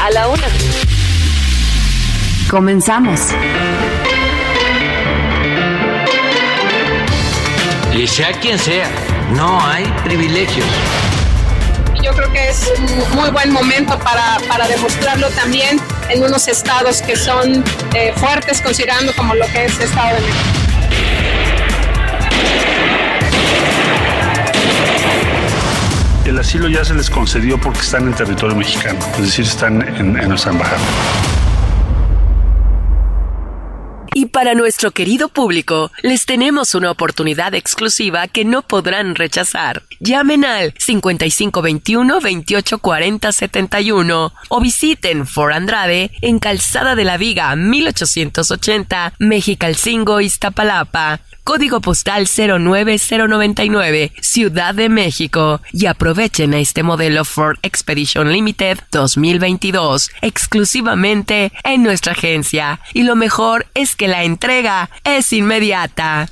A la Una. Comenzamos. Y sea quien sea, no hay privilegios. Yo creo que es un muy buen momento para, para demostrarlo también en unos estados que son eh, fuertes, considerando como lo que es el Estado de México. El asilo ya se les concedió porque están en territorio mexicano, es decir, están en, nuestra embajada. Y para nuestro querido público, les tenemos una oportunidad exclusiva que no podrán rechazar. Llamen al 5521 2840 71 o visiten For Andrade en Calzada de la Viga 1880, Mexicalcingo, Iztapalapa. Código postal 09099, Ciudad de México. Y aprovechen este modelo Ford Expedition Limited 2022 exclusivamente en nuestra agencia. Y lo mejor es que la entrega es inmediata.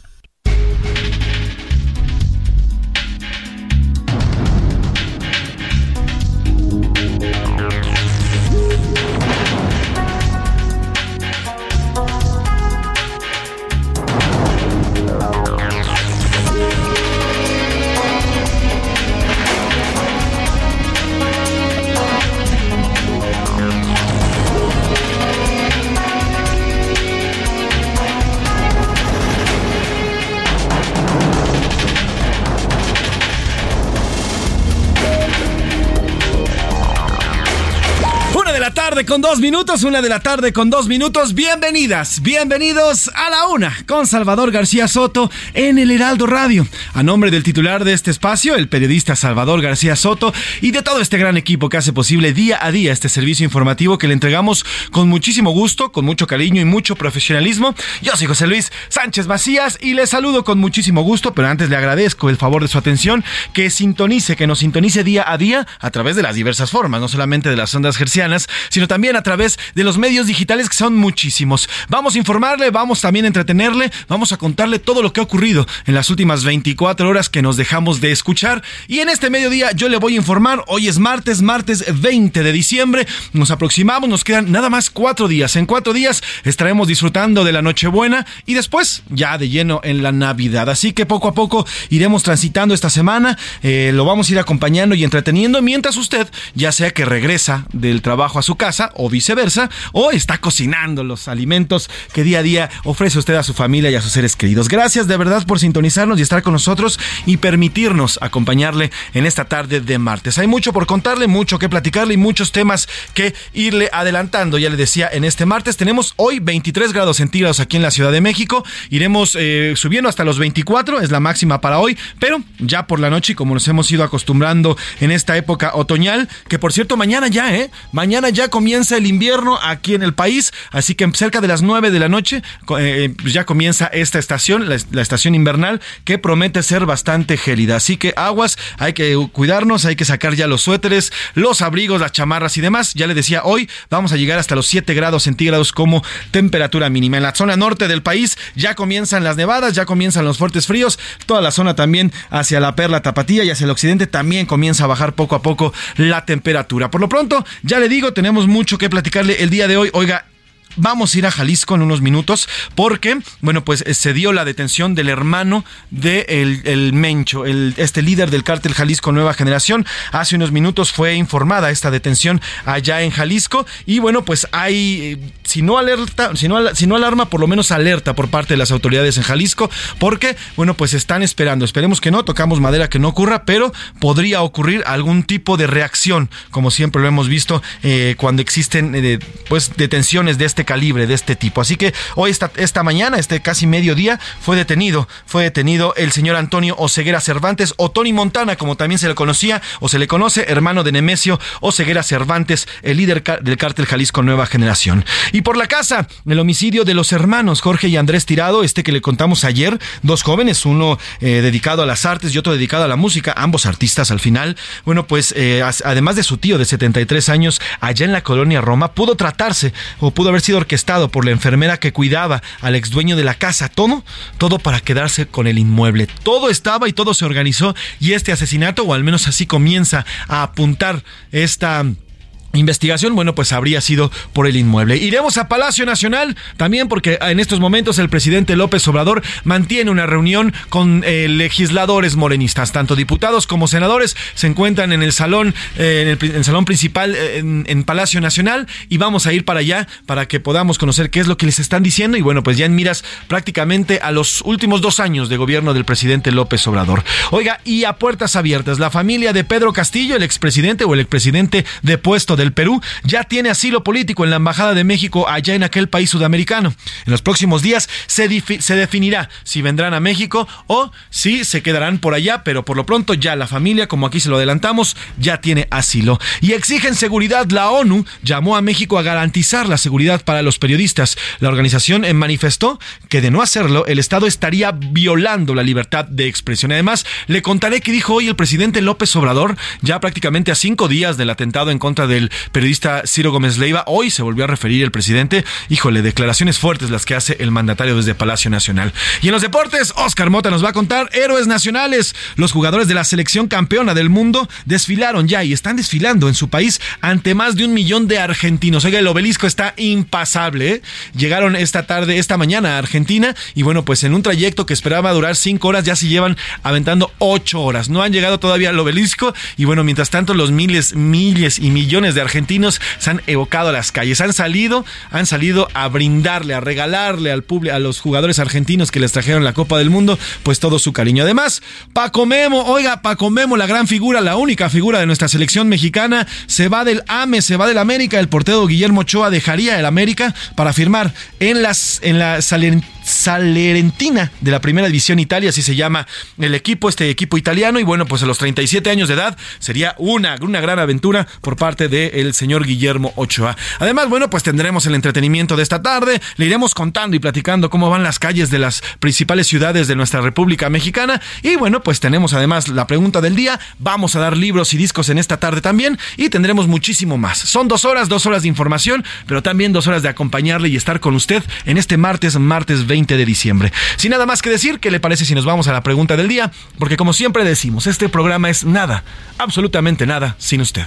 Tarde con dos minutos, una de la tarde con dos minutos. Bienvenidas, bienvenidos a la una con Salvador García Soto en el Heraldo Radio. A nombre del titular de este espacio, el periodista Salvador García Soto, y de todo este gran equipo que hace posible día a día este servicio informativo que le entregamos con muchísimo gusto, con mucho cariño y mucho profesionalismo. Yo soy José Luis Sánchez Macías y le saludo con muchísimo gusto, pero antes le agradezco el favor de su atención, que sintonice, que nos sintonice día a día a través de las diversas formas, no solamente de las ondas gercianas, sino también a través de los medios digitales que son muchísimos. Vamos a informarle, vamos también a entretenerle, vamos a contarle todo lo que ha ocurrido en las últimas 24 horas que nos dejamos de escuchar. Y en este mediodía yo le voy a informar, hoy es martes, martes 20 de diciembre, nos aproximamos, nos quedan nada más cuatro días. En cuatro días estaremos disfrutando de la Nochebuena y después ya de lleno en la Navidad. Así que poco a poco iremos transitando esta semana, eh, lo vamos a ir acompañando y entreteniendo mientras usted, ya sea que regresa del trabajo a su casa o viceversa, o está cocinando los alimentos que día a día ofrece usted a su familia y a sus seres queridos. Gracias de verdad por sintonizarnos y estar con nosotros y permitirnos acompañarle en esta tarde de martes. Hay mucho por contarle, mucho que platicarle y muchos temas que irle adelantando. Ya le decía, en este martes tenemos hoy 23 grados centígrados aquí en la Ciudad de México. Iremos eh, subiendo hasta los 24, es la máxima para hoy, pero ya por la noche, como nos hemos ido acostumbrando en esta época otoñal, que por cierto, mañana ya, ¿eh? Mañana ya comienza el invierno aquí en el país, así que cerca de las 9 de la noche eh, pues ya comienza esta estación, la, la, estación invernal, que promete ser bastante gélida. Así que aguas, hay que cuidarnos, hay que sacar ya los suéteres, los abrigos, las chamarras y demás. Ya le decía, hoy vamos a llegar hasta los 7 grados centígrados como temperatura mínima. En la zona norte del país ya comienzan las nevadas, ya comienzan los fuertes fríos. Toda la zona también hacia la perla tapatía y hacia el occidente también comienza a bajar poco a poco la temperatura. Por lo pronto, ya le digo, tenemos mucho que platicarle el día de hoy. Oiga, vamos a ir a Jalisco en unos minutos porque, bueno, pues eh, se dio la detención del hermano de el, Mencho, el, este líder del cártel Jalisco Nueva Generación. Hace unos minutos fue informada esta detención allá en Jalisco y bueno, pues hay, eh, si no alerta, si no, si no alarma, por lo menos alerta por parte de las autoridades en Jalisco porque, bueno, pues están esperando. Esperemos que no, tocamos madera que no ocurra, pero podría ocurrir algún tipo de reacción, como siempre lo hemos visto eh, cuando existen pues detenciones de este calibre, de este tipo. Así que hoy, esta, esta mañana, este casi mediodía, fue detenido, fue detenido el señor Antonio Oseguera Cervantes o Tony Montana, como también se le conocía o se le conoce, hermano de Nemesio Oseguera Cervantes, el líder del cártel Jalisco Nueva Generación. Y por la casa, el homicidio de los hermanos Jorge y Andrés Tirado, este que le contamos ayer, dos jóvenes, uno eh, dedicado a las artes y otro dedicado a la música, ambos artistas al final. Bueno, pues eh, además de su tío de 73 años, allá en la colonia Roma, pudo tratarse o pudo haber sido orquestado por la enfermera que cuidaba al ex dueño de la casa. Todo, todo para quedarse con el inmueble. Todo estaba y todo se organizó y este asesinato, o al menos así comienza a apuntar esta investigación, bueno, pues habría sido por el inmueble. Iremos a Palacio Nacional también porque en estos momentos el presidente López Obrador mantiene una reunión con eh, legisladores morenistas, tanto diputados como senadores se encuentran en el salón, eh, en, el, salón principal eh, en, Palacio Nacional y vamos a ir para allá para que podamos conocer qué es lo que les están diciendo y bueno, pues ya en miras prácticamente a los últimos dos años de gobierno del presidente López Obrador. Oiga, y a puertas abiertas, la familia de Pedro Castillo, el expresidente o el expresidente depuesto del Perú, ya tiene asilo político en la Embajada de México allá en aquel país sudamericano. En los próximos días se, se definirá si vendrán a México o si se quedarán por allá, pero por lo pronto ya la familia, como aquí se lo adelantamos, ya tiene asilo. Y exigen seguridad. La ONU llamó a México a garantizar la seguridad para los periodistas. La organización manifestó que de no hacerlo, el Estado estaría violando la libertad de expresión. Además, le contaré que dijo hoy el presidente López Obrador, ya prácticamente a cinco días del atentado en contra del periodista Ciro Gómez Leiva. Hoy se volvió a referir el presidente. Híjole, declaraciones fuertes las que hace el mandatario desde Palacio Nacional. Y en los deportes, Oscar Mota nos va a contar héroes nacionales. Los jugadores de la selección campeona del mundo desfilaron ya y están desfilando en su país ante más de un millón de argentinos. Oiga, el obelisco está impasable. ¿eh? Llegaron esta tarde, esta mañana a Argentina y bueno, pues en un trayecto que esperaba durar cinco horas ya se llevan aventando ocho horas. No han llegado todavía al obelisco y bueno, mientras tanto los miles, miles y millones de argentinos se han evocado a las calles, han salido, han salido a brindarle, a regalarle al público, a los jugadores argentinos que les trajeron la Copa del Mundo, pues todo su cariño. Además, Paco Memo, oiga, Paco Memo, la gran figura, la única figura de nuestra selección mexicana, se va del AME, se va del América, el portero Guillermo Ochoa dejaría el América para firmar en las en la Salerentina de la Primera División Italia, así se llama el equipo, este equipo italiano. Y bueno, pues a los 37 años de edad sería una una gran aventura por parte de el señor Guillermo Ochoa. Además, bueno, pues tendremos el entretenimiento de esta tarde, le iremos contando y platicando cómo van las calles de las principales ciudades de nuestra República Mexicana y bueno, pues tenemos además la pregunta del día, vamos a dar libros y discos en esta tarde también y tendremos muchísimo más. Son dos horas, dos horas de información, pero también dos horas de acompañarle y estar con usted en este martes, martes 20 de diciembre. Sin nada más que decir, ¿qué le parece si nos vamos a la pregunta del día? Porque como siempre decimos, este programa es nada, absolutamente nada, sin usted.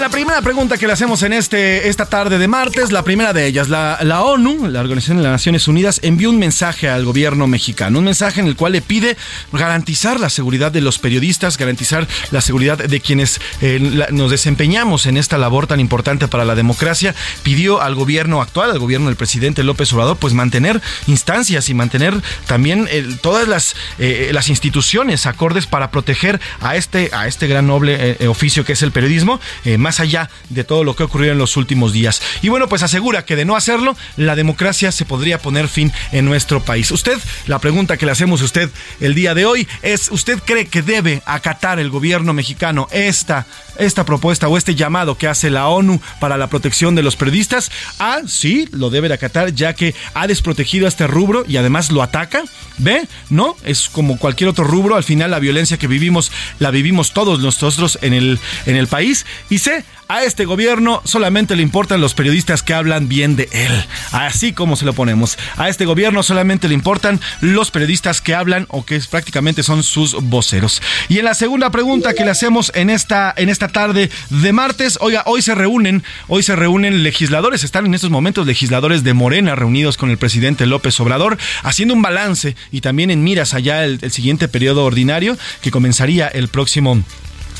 La primera pregunta que le hacemos en este, esta tarde de martes, la primera de ellas, la, la, ONU, la Organización de las Naciones Unidas, envió un mensaje al gobierno mexicano, un mensaje en el cual le pide garantizar la seguridad de los periodistas, garantizar la seguridad de quienes eh, nos desempeñamos en esta labor tan importante para la democracia. Pidió al gobierno actual, al gobierno del presidente López Obrador, pues mantener instancias y mantener también eh, todas las, eh, las instituciones acordes para proteger a este, a este gran noble oficio que es el periodismo más allá de todo lo que ha ocurrido en los últimos días. Y bueno, pues asegura que de no hacerlo, la democracia se podría poner fin en nuestro país. Usted, la pregunta que le hacemos a usted el día de hoy es, ¿usted cree que debe acatar el gobierno mexicano esta, esta propuesta o este llamado que hace la ONU para la protección de los periodistas? Ah, sí, lo debe de acatar ya que ha desprotegido a este rubro y además lo ataca. ¿Ve? No, es como cualquier otro rubro, al final la violencia que vivimos la vivimos todos nosotros en el, en el país. Y sé A este gobierno solamente le importan los periodistas que hablan bien de él. Así como se lo ponemos. A este gobierno solamente le importan los periodistas que hablan o que prácticamente son sus voceros. Y en la segunda pregunta que le hacemos en esta, en esta tarde de martes, oiga, hoy se reúnen, hoy se reúnen legisladores, están en estos momentos legisladores de Morena reunidos con el presidente López Obrador, haciendo un balance y también en miras allá el, el siguiente periodo ordinario que comenzaría el próximo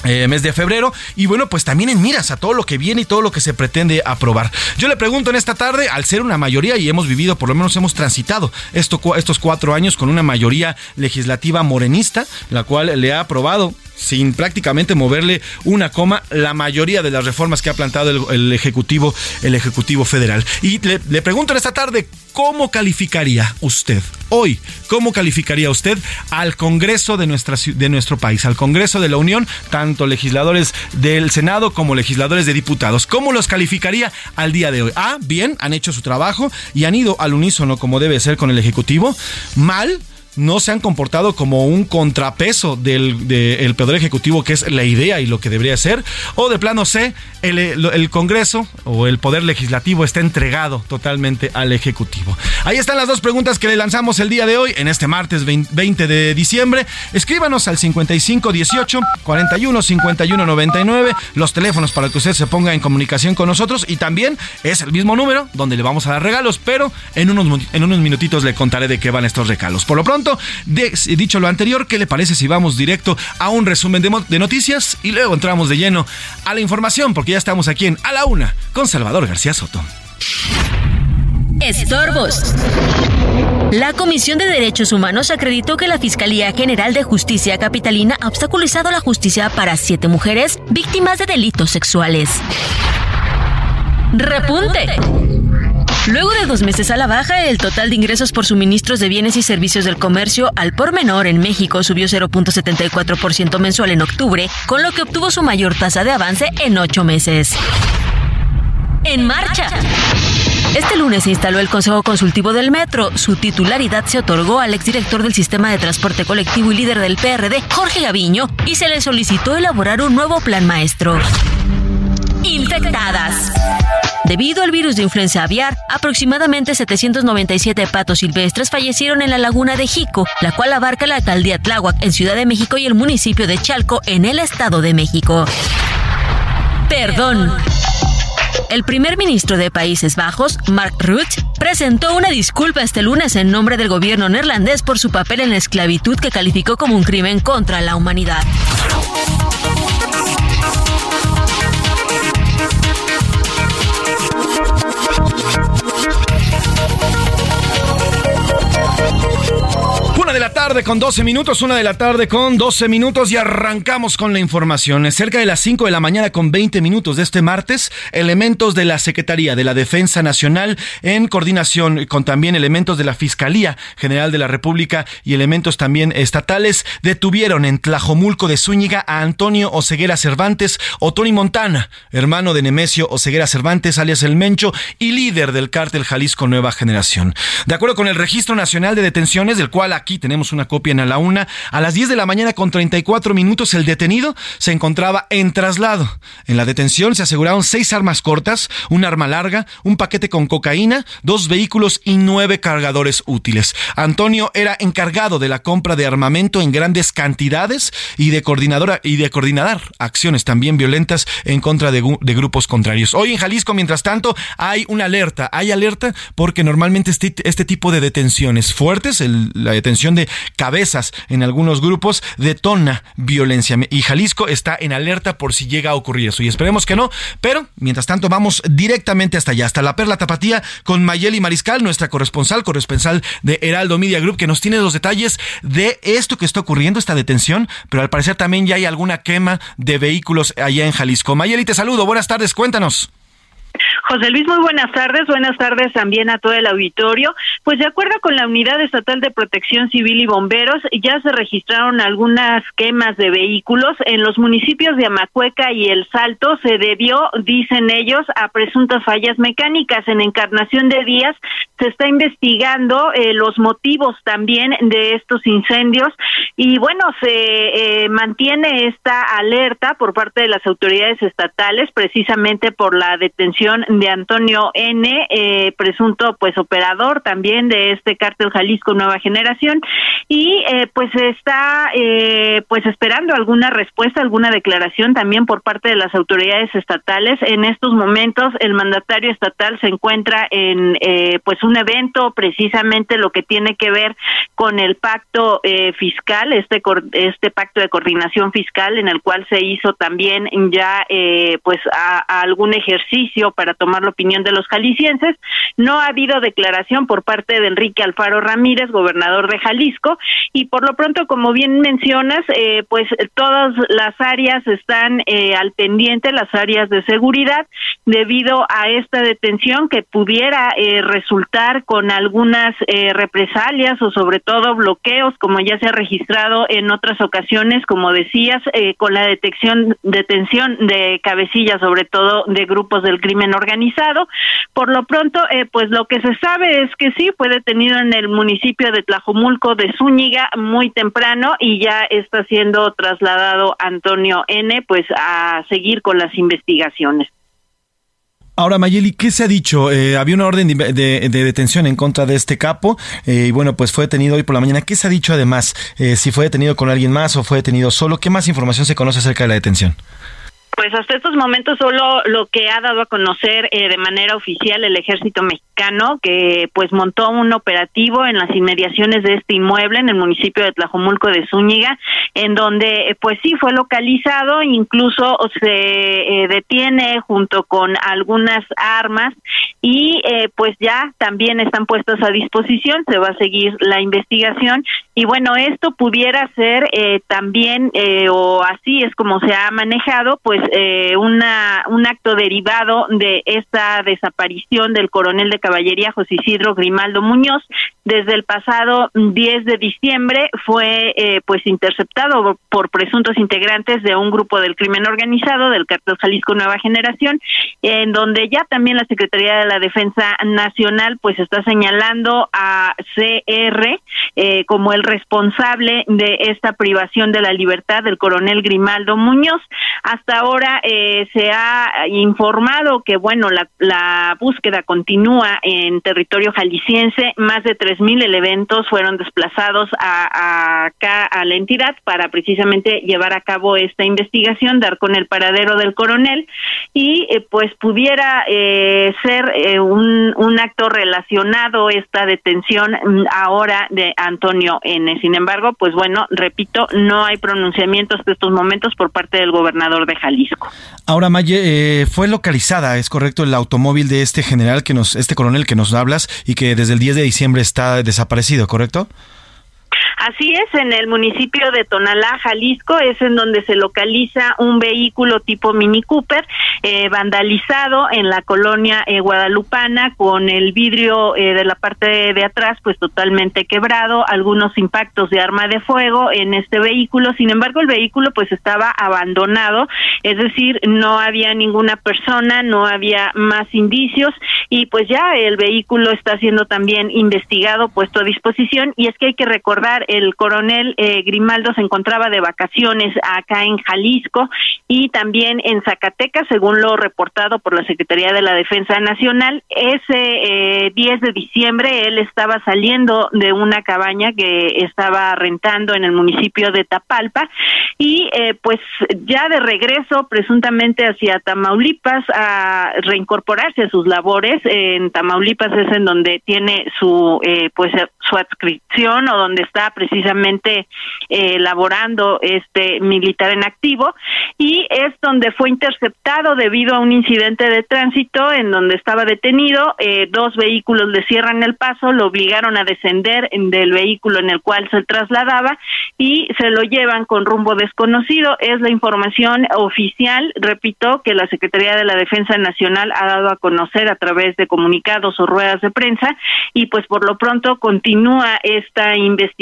eh, mes de febrero. Y bueno pues también en miras a todo lo que viene y todo lo que se pretende aprobar. Yo le pregunto en esta tarde al ser una mayoría y hemos vivido por lo menos hemos transitado esto, estos cuatro años con una mayoría legislativa morenista la cual le ha aprobado sin prácticamente moverle una coma la mayoría de las reformas que ha plantado el, ejecutivo el ejecutivo federal. Y le, pregunto en esta tarde cómo calificaría usted hoy cómo calificaría usted al Congreso de nuestra de nuestro país al Congreso de la Unión tanto legisladores del Senado como legisladores de diputados. Cómo los calificaría al día de hoy ah bien han hecho su trabajo y han ido al unísono como debe ser con el ejecutivo. Mal no se han comportado como un contrapeso del, Poder Ejecutivo, que es la idea y lo que debería ser, o de plano C, el, Congreso o el Poder Legislativo está entregado totalmente al Ejecutivo. Ahí están las dos preguntas que le lanzamos el día de hoy, en este martes 20 de diciembre. Escríbanos al 5518 41 51 99, los teléfonos para que usted se ponga en comunicación con nosotros y también es el mismo número donde le vamos a dar regalos, pero en unos, en unos minutitos le contaré de qué van estos regalos. Por lo pronto, dicho lo anterior, ¿qué le parece si vamos directo a un resumen de, noticias y luego entramos de lleno a la información? Porque ya estamos aquí en A la Una con Salvador García Soto. Estorbos. La Comisión de Derechos Humanos acreditó que la Fiscalía General de Justicia Capitalina ha obstaculizado la justicia para siete mujeres víctimas de delitos sexuales. Repunte. Luego de dos meses a la baja, el total de ingresos por suministros de bienes y servicios del comercio al por menor en México subió 0.74% mensual en octubre, con lo que obtuvo su mayor tasa de avance en ocho meses. En marcha. Este lunes se instaló el Consejo Consultivo del Metro. Su titularidad se otorgó al exdirector del Sistema de Transporte Colectivo y líder del PRD, Jorge Gaviño, y se le solicitó elaborar un nuevo plan maestro. Infectadas. Debido al virus de influenza aviar, aproximadamente 797 patos silvestres fallecieron en la laguna de Jico, la cual abarca la alcaldía Tláhuac en Ciudad de México y el municipio de Chalco en el Estado de México. Perdón. El primer ministro de Países Bajos, Mark Rutte, presentó una disculpa este lunes en nombre del gobierno neerlandés por su papel en la esclavitud que calificó como un crimen contra la humanidad. De la tarde con 12 minutos, una de la tarde con 12 minutos y arrancamos con la información. Cerca de las 5 de la mañana con 20 minutos de este martes, elementos de la Secretaría de la Defensa Nacional en coordinación con también elementos de la Fiscalía General de la República y elementos también estatales detuvieron en Tlajomulco de Zúñiga a Antonio Oseguera Cervantes o Tony Montana, hermano de Nemesio Oseguera Cervantes alias El Mencho y líder del cártel Jalisco Nueva Generación. De acuerdo con el Registro Nacional de Detenciones, del cual aquí tenemos una copia en la una. A las 10 de la mañana con 34 minutos el detenido se encontraba en traslado. En la detención se aseguraron seis armas cortas, un arma larga, un paquete con cocaína, dos vehículos y nueve cargadores útiles. Antonio era encargado de la compra de armamento en grandes cantidades y de coordinadora y de coordinar acciones también violentas en contra de, grupos contrarios. Hoy en Jalisco, mientras tanto, hay una alerta, hay alerta porque normalmente este, este tipo de detenciones fuertes, la detención de cabezas en algunos grupos detona violencia. Y Jalisco está en alerta por si llega a ocurrir eso. Y esperemos que no. Pero, mientras tanto, vamos directamente hasta allá, hasta la Perla Tapatía, con Mayeli Mariscal, nuestra corresponsal, corresponsal de Heraldo Media Group, que nos tiene los detalles de esto que está ocurriendo, esta detención. Pero al parecer también ya hay alguna quema de vehículos allá en Jalisco. Mayeli, te saludo. Buenas tardes. Cuéntanos. José Luis, muy buenas tardes. Buenas tardes también a todo el auditorio. Pues de acuerdo con la Unidad Estatal de Protección Civil y Bomberos, ya se registraron algunas quemas de vehículos en los municipios de Amacueca y El Salto. Se debió, dicen ellos, a presuntas fallas mecánicas. En Encarnación de Díaz se está investigando eh, los motivos también de estos incendios y bueno, se eh, mantiene esta alerta por parte de las autoridades estatales precisamente por la detención de Antonio N, eh, presunto pues operador también de este cártel Jalisco Nueva Generación y eh, pues está eh, pues esperando alguna respuesta, alguna declaración también por parte de las autoridades estatales. En estos momentos el mandatario estatal se encuentra en pues un evento precisamente lo que tiene que ver con el pacto fiscal, este este pacto de coordinación fiscal en el cual se hizo también ya pues a, algún ejercicio para tomar la opinión de los jaliscienses. No ha habido declaración por parte de Enrique Alfaro Ramírez, gobernador de Jalisco, y por lo pronto, como bien mencionas, eh, pues todas las áreas están eh, al pendiente, las áreas de seguridad, debido a esta detención que pudiera eh, resultar con algunas represalias o sobre todo bloqueos, como ya se ha registrado en otras ocasiones, como decías, con la detección, detención de cabecillas, sobre todo de grupos del crimen organizado. Por lo pronto, eh, pues lo que se sabe es que sí fue detenido en el municipio de Tlajomulco de Zúñiga muy temprano y ya está siendo trasladado Antonio N. pues a seguir con las investigaciones. Ahora, Mayeli, ¿qué se ha dicho? Eh, había una orden de, detención en contra de este capo eh, y bueno, pues fue detenido hoy por la mañana. ¿Qué se ha dicho además? si fue detenido con alguien más o fue detenido solo, ¿qué más información se conoce acerca de la detención? Pues hasta estos momentos solo lo que ha dado a conocer eh, de manera oficial el ejército mexicano, que pues montó un operativo en las inmediaciones de este inmueble en el municipio de Tlajomulco de Zúñiga, en donde eh, pues sí fue localizado, incluso se eh, detiene junto con algunas armas y pues ya también están puestas a disposición, se va a seguir la investigación y bueno, esto pudiera ser también o así es como se ha manejado, pues eh, una, un acto derivado de esta desaparición del coronel de caballería José Isidro Grimaldo Muñoz. Desde el pasado 10 de diciembre fue eh, pues interceptado por presuntos integrantes de un grupo del crimen organizado del cartel Jalisco Nueva Generación, en donde ya también la Secretaría de la Defensa Nacional pues está señalando a CR eh, como el responsable de esta privación de la libertad del coronel Grimaldo Muñoz. Hasta ahora eh, se ha informado que, bueno, la, la búsqueda continúa en territorio jalisciense. Más de tres mil elementos fueron desplazados a, acá a la entidad para precisamente llevar a cabo esta investigación, dar con el paradero del coronel y eh, pues pudiera eh, ser un, un acto relacionado esta detención mm, ahora de Antonio N. Sin embargo, pues bueno, repito, no hay pronunciamientos de estos momentos por parte del gobernador de Jalisco. Ahora, Maye, eh, fue localizada, es correcto, el automóvil de este general que nos, este coronel que nos hablas y que desde el 10 de diciembre está desaparecido, ¿correcto? Así es, en el municipio de Tonalá, Jalisco, es en donde se localiza un vehículo tipo Mini Cooper eh, vandalizado en la colonia eh, guadalupana con el vidrio eh, de la parte de, atrás pues totalmente quebrado, algunos impactos de arma de fuego en este vehículo, sin embargo el vehículo pues estaba abandonado, es decir, no había ninguna persona, no había más indicios y pues ya el vehículo está siendo también investigado, puesto a disposición y es que hay que recordar el coronel eh, Grimaldo se encontraba de vacaciones acá en Jalisco y también en Zacatecas, según lo reportado por la Secretaría de la Defensa Nacional. Ese 10 eh, de diciembre él estaba saliendo de una cabaña que estaba rentando en el municipio de Tapalpa y eh, pues ya de regreso presuntamente hacia Tamaulipas a reincorporarse a sus labores, en Tamaulipas es en donde tiene su eh, pues su adscripción o donde está precisamente eh, laborando este militar en activo y es donde fue interceptado debido a un incidente de tránsito en donde estaba detenido, eh, dos vehículos le cierran el paso, lo obligaron a descender del vehículo en el cual se trasladaba y se lo llevan con rumbo desconocido. Es la información oficial, repito, que la Secretaría de la Defensa Nacional ha dado a conocer a través de comunicados o ruedas de prensa y pues por lo pronto continúa esta investigación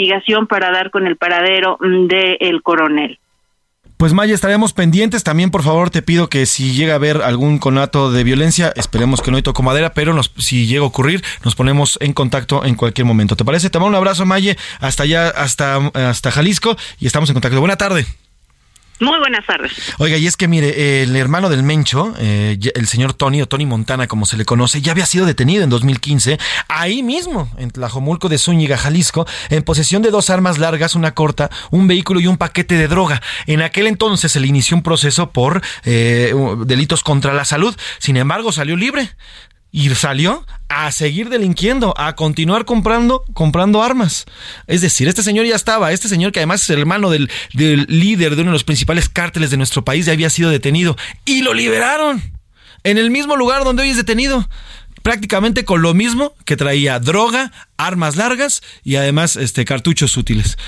para dar con el paradero mm, del coronel. Pues Maya, estaremos pendientes. También, por favor, te pido que si llega a haber algún conato de violencia, esperemos que no hay toco madera, pero si llega a ocurrir, nos ponemos en contacto en cualquier momento. ¿Te parece? Te mando un abrazo, Maye, hasta allá, hasta, hasta Jalisco, y estamos en contacto. Buena tarde. Muy buenas tardes. Oiga, y es que mire, el hermano del Mencho, eh, el señor Tony o Tony Montana, como se le conoce, ya había sido detenido en 2015, ahí mismo, en Tlajomulco de Zúñiga, Jalisco, en posesión de dos armas largas, una corta, un vehículo y un paquete de droga. En aquel entonces se le inició un proceso por eh, delitos contra la salud. Sin embargo, salió libre y salió a seguir delinquiendo, a continuar comprando, comprando armas. Es decir, este señor ya estaba, este señor que además es el hermano del, del líder de uno de los principales cárteles de nuestro país, ya había sido detenido y lo liberaron en el mismo lugar donde hoy es detenido prácticamente con lo mismo que traía droga, armas largas y además este cartuchos útiles.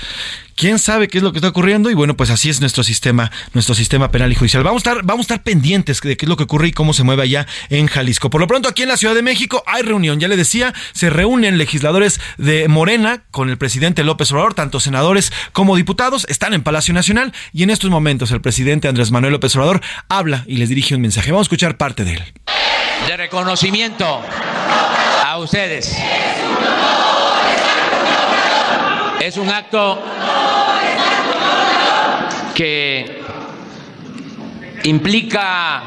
¿Quién sabe qué es lo que está ocurriendo? Y bueno, pues así es nuestro sistema, nuestro sistema penal y judicial. Vamos a estar, vamos a estar pendientes de qué es lo que ocurre y cómo se mueve allá en Jalisco. Por lo pronto, aquí en la Ciudad de México hay reunión. Ya le decía, se reúnen legisladores de Morena con el presidente López Obrador, tanto senadores como diputados, están en Palacio Nacional y en estos momentos el presidente Andrés Manuel López Obrador habla y les dirige un mensaje. Vamos a escuchar parte de él de reconocimiento a ustedes. Es un acto que implica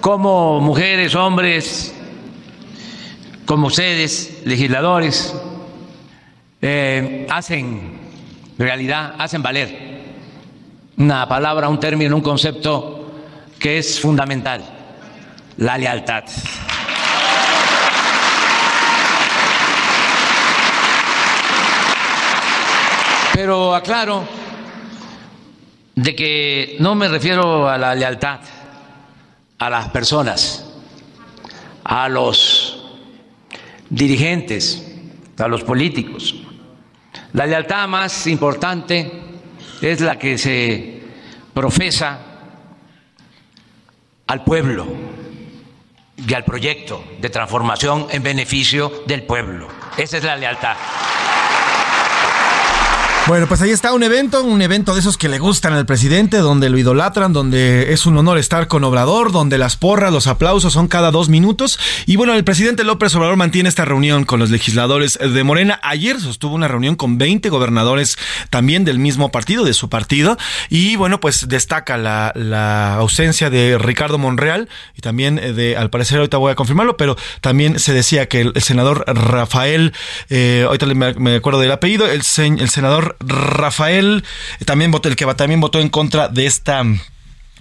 como mujeres, hombres, como ustedes, legisladores, eh, hacen realidad, hacen valer una palabra, un término, un concepto que es fundamental la lealtad. Pero aclaro de que no me refiero a la lealtad a las personas, a los dirigentes, a los políticos. La lealtad más importante es la que se profesa al pueblo y al proyecto de transformación en beneficio del pueblo. Esa es la lealtad. Bueno, pues ahí está un evento, un evento de esos que le gustan al presidente, donde lo idolatran, donde es un honor estar con Obrador, donde las porras, los aplausos son cada dos minutos. Y bueno, el presidente López Obrador mantiene esta reunión con los legisladores de Morena. Ayer sostuvo una reunión con 20 gobernadores también del mismo partido, de su partido. Y bueno, pues destaca la, ausencia de Ricardo Monreal y también de, al parecer ahorita voy a confirmarlo, pero también se decía que el, senador Rafael, eh, ahorita me, acuerdo del apellido, el, el senador Rafael, también votó, el que también votó en contra de esta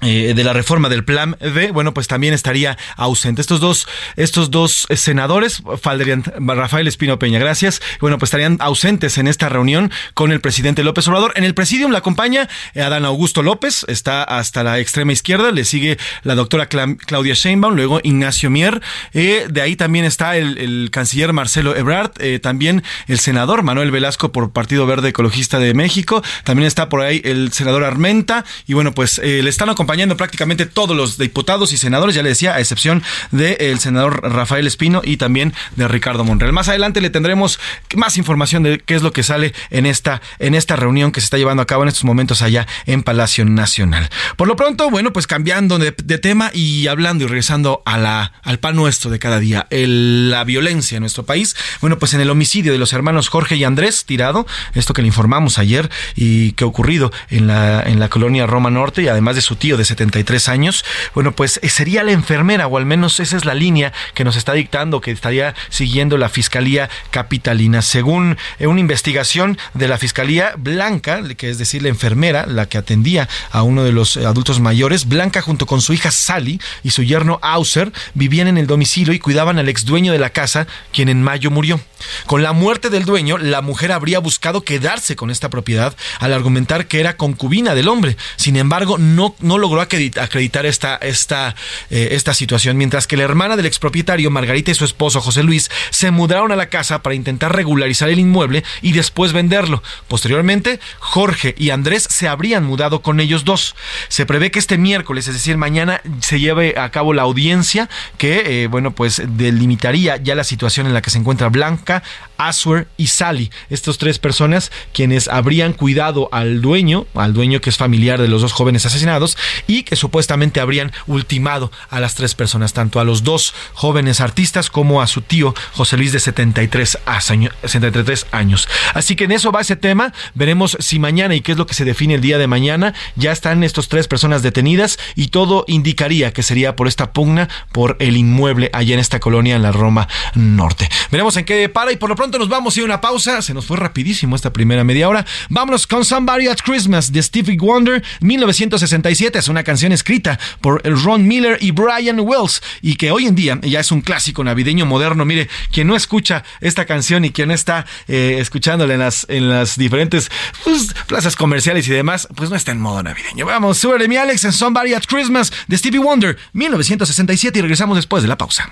eh, de la reforma del plan B, bueno, pues también estaría ausente. Estos dos, estos dos senadores, Rafael Espino Peña, gracias. Bueno, pues estarían ausentes en esta reunión con el presidente López Obrador. En el presidium la acompaña eh, Adán Augusto López, está hasta la extrema izquierda, le sigue la doctora Claudia Sheinbaum, luego Ignacio Mier, eh, de ahí también está el, canciller Marcelo Ebrard, también el senador Manuel Velasco por Partido Verde Ecologista de México, también está por ahí el senador Armenta, y bueno, pues le están acompañando acompañando prácticamente todos los diputados y senadores, ya le decía, a excepción del senador Rafael Espino y también de Ricardo Monreal. Más adelante le tendremos más información de qué es lo que sale en esta, en esta reunión que se está llevando a cabo en estos momentos allá en Palacio Nacional. Por lo pronto, bueno, pues cambiando de, tema y hablando y regresando a la, al pan nuestro de cada día, la violencia en nuestro país. Bueno, pues en el homicidio de los hermanos Jorge y Andrés Tirado, esto que le informamos ayer y que ha ocurrido en la, en la colonia Roma Norte y además de su tío de 73 años, bueno, pues eh, sería la enfermera, o al menos esa es la línea que nos está dictando, que estaría siguiendo la Fiscalía Capitalina. Según eh, una investigación de la Fiscalía Blanca, que es decir, la enfermera, la que atendía a uno de los adultos mayores, Blanca junto con su hija Sally y su yerno Auser vivían en el domicilio y cuidaban al ex dueño de la casa, quien en mayo murió. Con la muerte del dueño, la mujer habría buscado quedarse con esta propiedad al argumentar que era concubina del hombre. Sin embargo, no, no logró acreditar esta, esta, eh, esta situación, mientras que la hermana del expropietario, Margarita y su esposo, José Luis, se mudaron a la casa para intentar regularizar el inmueble y después venderlo. Posteriormente, Jorge y Andrés se habrían mudado con ellos dos. Se prevé que este miércoles, es decir, mañana, se lleve a cabo la audiencia que, eh, bueno, pues delimitaría ya la situación en la que se encuentra Blanca, Aswer y Sally. Estas tres personas quienes habrían cuidado al dueño, al dueño que es familiar de los dos jóvenes asesinados y que supuestamente habrían ultimado a las tres personas, tanto a los dos jóvenes artistas como a su tío José Luis de 73 años. Así que en eso va ese tema. Veremos si mañana y qué es lo que se define el día de mañana. Ya están estos tres personas detenidas y todo indicaría que sería por esta pugna por el inmueble allá en esta colonia en la Roma Norte. Veremos en qué para y por lo pronto nos vamos a ir a una pausa. Se nos fue rapidísimo esta primera media hora. Vámonos con Somebody at Christmas de Stevie Wonder, 1967. Es una canción escrita por Ron Miller y Brian Wells y que hoy en día ya es un clásico navideño moderno. Mire, quien no escucha esta canción y quien está eh, escuchándola en las, en las diferentes pues, plazas comerciales y demás, pues no está en modo navideño. Vamos, súbele mi Alex en Somebody at Christmas de Stevie Wonder, 1967 y regresamos después de la pausa.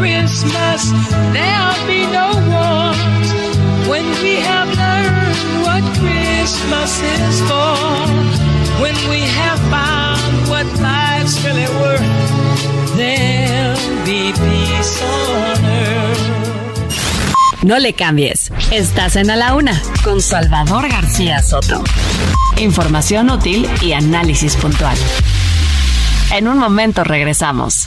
Christmas there'll be no wars when we have learned what Christmas is for. When we have found what life's really worth, there'll be peace on earth. No le cambies. Estás en A la Una con Salvador García Soto. Información útil y análisis puntual. En un momento regresamos.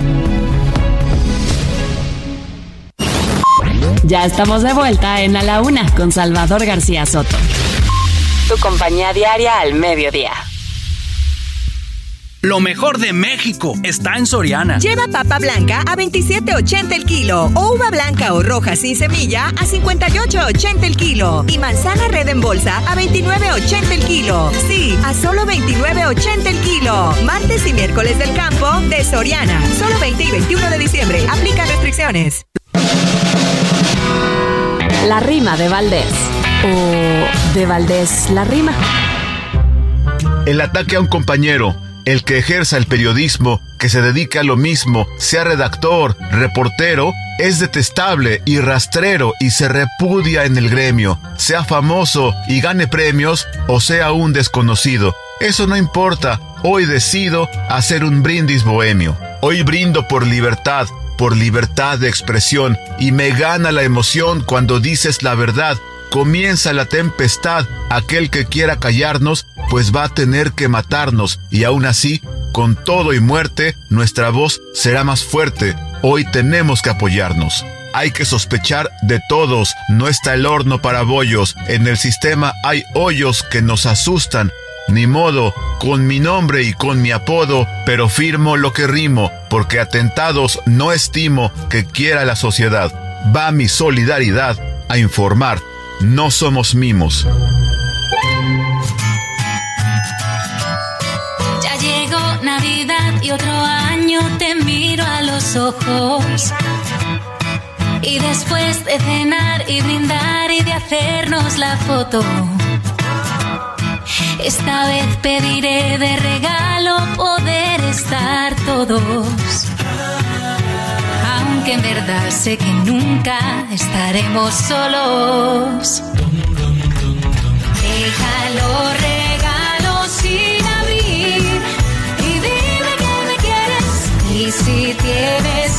Ya estamos de vuelta en A la Una con Salvador García Soto. Tu compañía diaria al mediodía. Lo mejor de México está en Soriana. Lleva papa blanca a 27.80 el kilo o uva blanca o roja sin semilla a 58.80 el kilo y manzana red en bolsa a 29.80 el kilo. Sí, a solo 29.80 el kilo. Martes y miércoles del campo de Soriana. Solo 20 y 21 de diciembre. Aplica restricciones. La rima de Valdés. O de Valdés la rima. El ataque a un compañero, el que ejerza el periodismo, que se dedique a lo mismo, sea redactor, reportero, es detestable y rastrero y se repudia en el gremio, sea famoso y gane premios o sea un desconocido. Eso no importa, hoy decido hacer un brindis bohemio. Hoy brindo por libertad, por libertad de expresión y me gana la emoción cuando dices la verdad. Comienza la tempestad, aquel que quiera callarnos, pues va a tener que matarnos y aún así, con todo y muerte, nuestra voz será más fuerte. Hoy tenemos que apoyarnos. Hay que sospechar de todos, no está el horno para bollos, en el sistema hay hoyos que nos asustan, ni modo, con mi nombre y con mi apodo, pero firmo lo que rimo, porque atentados no estimo que quiera la sociedad. Va mi solidaridad a informar, no somos mimos. Ya llegó Navidad y otro año te miro a los ojos. Y después de cenar y brindar y de hacernos la foto esta vez pediré de regalo poder estar todos. Aunque en verdad sé que nunca estaremos solos. Déjalo regalo sin abrir y dime que me quieres. Y si tienes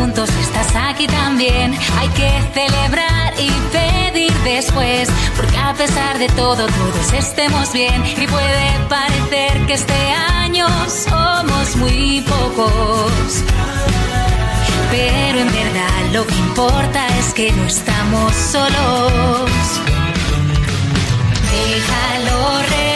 juntos, estás aquí también. Hay que celebrar y pedir después. Porque a pesar de todo, todos estemos bien. Y puede parecer que este año somos muy pocos. Pero en verdad lo que importa es que no estamos solos. Déjalo regalos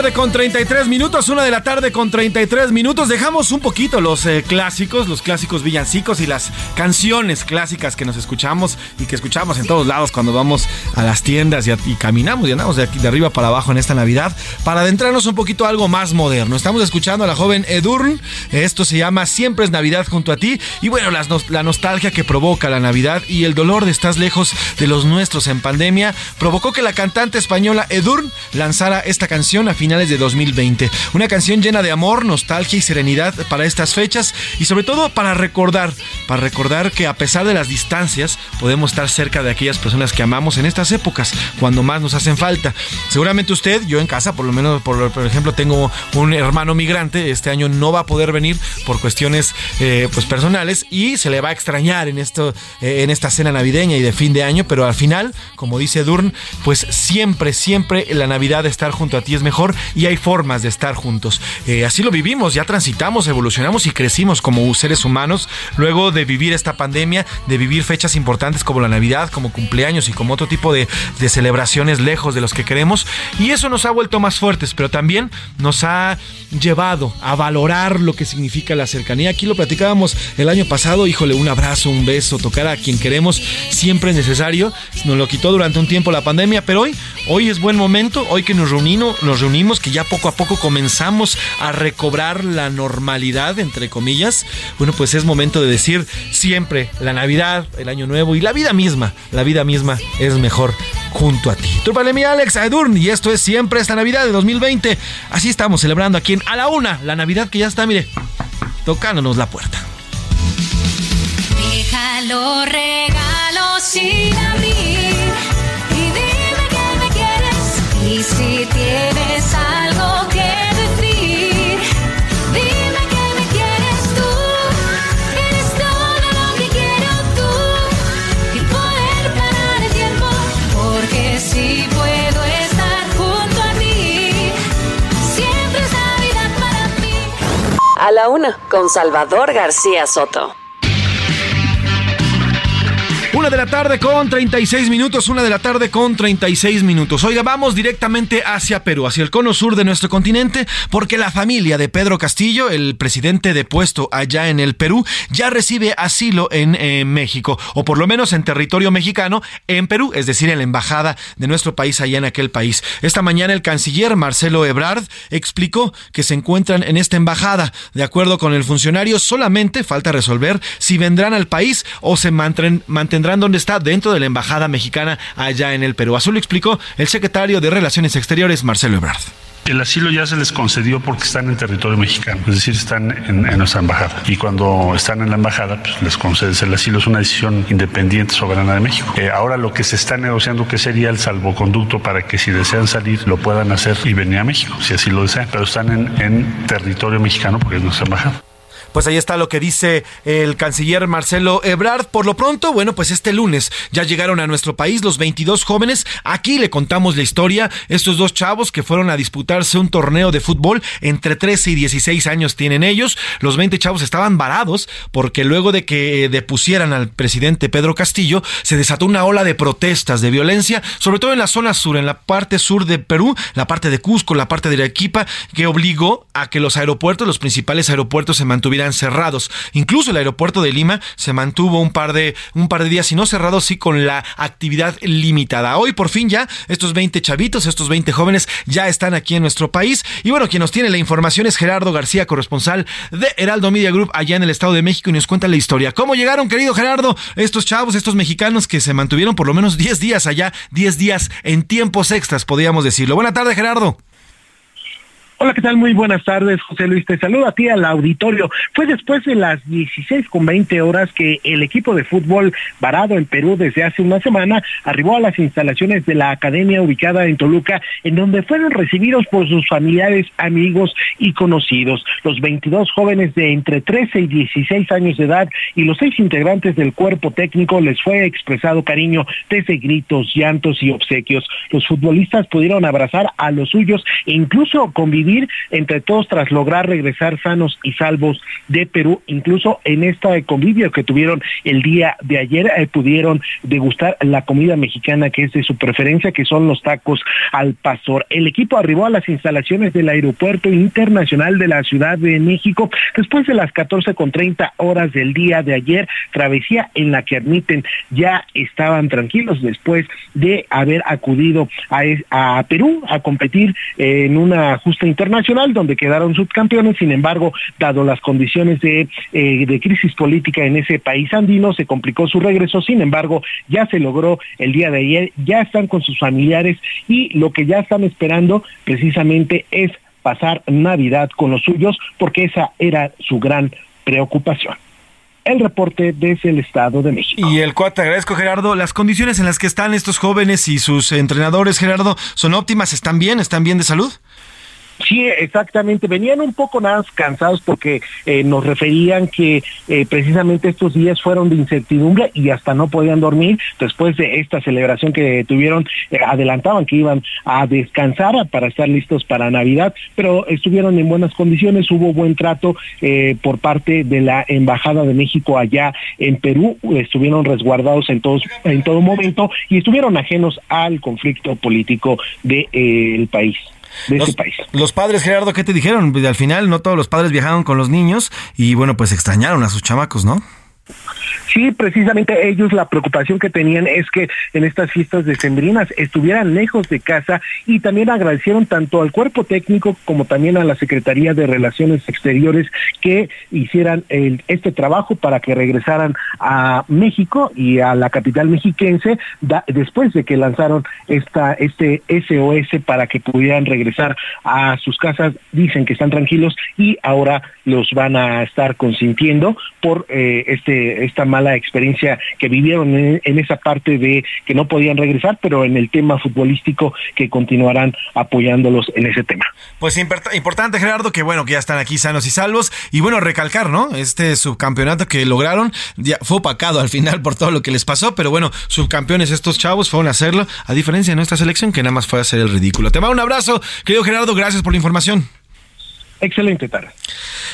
tarde con 33 minutos, una de la tarde con 33 minutos. Dejamos un poquito los eh, clásicos, los clásicos villancicos y las canciones clásicas que nos escuchamos y que escuchamos en todos lados cuando vamos a las tiendas y, caminamos y andamos de, aquí, de arriba para abajo en esta Navidad para adentrarnos un poquito a algo más moderno. Estamos escuchando a la joven Edurn. Esto se llama Siempre es Navidad junto a ti. Y bueno, la nostalgia que provoca la Navidad y el dolor de estar lejos de los nuestros en pandemia provocó que la cantante española Edurn lanzara esta canción a finales de 2020. Una canción llena de amor, nostalgia y serenidad para estas fechas y sobre todo para recordar, para recordar que a pesar de las distancias podemos estar cerca de aquellas personas que amamos en estas épocas, cuando más nos hacen falta. Seguramente usted, yo en casa, por lo menos, por, por ejemplo, tengo un hermano migrante, este año no va a poder venir por cuestiones eh, pues personales y se le va a extrañar en esto, eh, en esta cena navideña y de fin de año, pero al final, como dice Durn, pues siempre, siempre la Navidad de estar junto a ti es mejor y hay formas de estar juntos. Eh, así lo vivimos, ya transitamos, evolucionamos y crecimos como seres humanos luego de vivir esta pandemia, de vivir fechas importantes como la Navidad, como cumpleaños y como otro tipo de, de celebraciones lejos de los que queremos. Y eso nos ha vuelto más fuertes, pero también nos ha llevado a valorar lo que significa la cercanía. Aquí lo platicábamos el año pasado, híjole, un abrazo, un beso, tocar a quien queremos, siempre es necesario. Nos lo quitó durante un tiempo la pandemia, pero hoy, hoy es buen momento, hoy que nos reunimos, nos reunimos, que ya poco a poco comenzamos a recobrar la normalidad, entre comillas. Bueno, pues es momento de decir siempre la Navidad, el Año Nuevo y la vida misma, la vida misma es mejor junto a ti. Trúpale mi Alex Edurn y esto es siempre esta Navidad de 2020. Así estamos celebrando aquí en A la Una, la Navidad que ya está, mire, tocándonos la puerta. Déjalo regalos sin abrir Y si tienes algo que decir, dime que me quieres tú. Eres todo lo que quiero tú y poder parar el tiempo. Porque si puedo estar junto a ti, siempre es Navidad para mí. A la una, con Salvador García Soto. Una de la tarde con 36 minutos, una de la tarde con 36 minutos. Oiga, vamos directamente hacia Perú, hacia el cono sur de nuestro continente, porque la familia de Pedro Castillo, el presidente depuesto allá en el Perú, ya recibe asilo en eh, México, o por lo menos en territorio mexicano, en Perú, es decir, en la embajada de nuestro país allá en aquel país. Esta mañana el canciller Marcelo Ebrard explicó que se encuentran en esta embajada. De acuerdo con el funcionario, solamente falta resolver si vendrán al país o se mantren- mantendrán donde está, dentro de la embajada mexicana allá en el Perú. Así lo explicó el secretario de Relaciones Exteriores, Marcelo Ebrard. El asilo ya se les concedió porque están en territorio mexicano, es decir, están en, nuestra embajada. Y cuando están en la embajada, pues les concedes el asilo. Es una decisión independiente, soberana de México. Eh, ahora lo que se está negociando, que sería el salvoconducto para que si desean salir, lo puedan hacer y venir a México, si así lo desean. Pero están en, en territorio mexicano porque es nuestra embajada. Pues ahí está lo que dice el canciller Marcelo Ebrard. Por lo pronto, bueno, pues este lunes ya llegaron a nuestro país los 22 jóvenes. Aquí le contamos la historia. Estos dos chavos que fueron a disputarse un torneo de fútbol entre 13 y 16 años tienen ellos. Los 20 chavos estaban varados porque luego de que depusieran al presidente Pedro Castillo, se desató una ola de protestas, de violencia, sobre todo en la zona sur, en la parte sur de Perú, la parte de Cusco, la parte de Arequipa, que obligó a que los aeropuertos, los principales aeropuertos se mantuvieran cerrados. Incluso el aeropuerto de Lima se mantuvo un par de un par de días y no cerrado, sí con la actividad limitada. Hoy por fin ya estos 20 chavitos, estos 20 jóvenes ya están aquí en nuestro país y bueno, quien nos tiene la información es Gerardo García, corresponsal de Heraldo Media Group allá en el Estado de México y nos cuenta la historia. ¿Cómo llegaron, querido Gerardo, estos chavos, estos mexicanos que se mantuvieron por lo menos 10 días allá, 10 días en tiempos extras, podríamos decirlo? Buena tarde, Gerardo. Hola, ¿qué tal? Muy buenas tardes, José Luis. Te saludo a ti al auditorio. Fue después de las 16 con 20 horas que el equipo de fútbol varado en Perú desde hace una semana arribó a las instalaciones de la academia ubicada en Toluca, en donde fueron recibidos por sus familiares, amigos y conocidos. Los 22 jóvenes de entre 13 y 16 años de edad y los seis integrantes del cuerpo técnico les fue expresado cariño desde gritos, llantos y obsequios. Los futbolistas pudieron abrazar a los suyos e incluso convivir entre todos tras lograr regresar sanos y salvos de Perú. Incluso en este convivio que tuvieron el día de ayer eh, pudieron degustar la comida mexicana que es de su preferencia, que son los tacos al pastor. El equipo arribó a las instalaciones del Aeropuerto Internacional de la Ciudad de México después de las 14 con 30 horas del día de ayer, travesía en la que admiten ya estaban tranquilos después de haber acudido a, Perú a competir en una justa donde quedaron subcampeones, sin embargo, dado las condiciones de, eh, de crisis política en ese país andino, se complicó su regreso, sin embargo, ya se logró el día de ayer, ya están con sus familiares y lo que ya están esperando precisamente es pasar Navidad con los suyos, porque esa era su gran preocupación el reporte desde el Estado de México. Y el cual te agradezco, Gerardo. Las condiciones en las que están estos jóvenes y sus entrenadores, Gerardo, ¿son óptimas? ¿Están bien? ¿Están bien de salud? Sí, exactamente. Venían un poco más cansados porque eh, nos referían que eh, precisamente estos días fueron de incertidumbre y hasta no podían dormir después de esta celebración que tuvieron. Eh, adelantaban que iban a descansar para estar listos para Navidad, pero estuvieron en buenas condiciones. Hubo buen trato por parte de la Embajada de México allá en Perú. Estuvieron resguardados en todo momento y estuvieron ajenos al conflicto político del país de los, este país. Los padres, Gerardo, ¿qué te dijeron? Al final no todos los padres viajaron con los niños y bueno, pues extrañaron a sus chamacos, ¿no? Sí, precisamente ellos la preocupación que tenían es que en estas fiestas decembrinas estuvieran lejos de casa y también agradecieron tanto al cuerpo técnico como también a la Secretaría de Relaciones Exteriores que hicieran este trabajo para que regresaran a México y a la capital mexiquense después de que lanzaron esta este SOS para que pudieran regresar a sus casas. Dicen que están tranquilos y ahora los van a estar consintiendo por eh, este esta mala experiencia que vivieron en, esa parte de que no podían regresar, pero en el tema futbolístico que continuarán apoyándolos en ese tema. Pues importante, Gerardo, que bueno, que ya están aquí sanos y salvos. Y bueno, recalcar, ¿no? Este subcampeonato que lograron ya fue opacado al final por todo lo que les pasó, pero bueno, subcampeones estos chavos fueron a hacerlo, a diferencia de nuestra selección que nada más fue a hacer el ridículo. Te mando un abrazo, querido Gerardo, gracias por la información. Excelente tarde.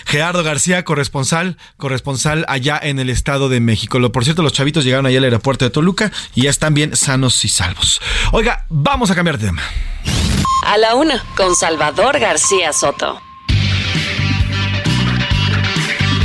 Gerardo García, corresponsal, corresponsal allá en el Estado de México. Lo, por cierto, los chavitos llegaron allá al aeropuerto de Toluca y ya están bien sanos y salvos. Oiga, vamos a cambiar de tema. A la una, con Salvador García Soto.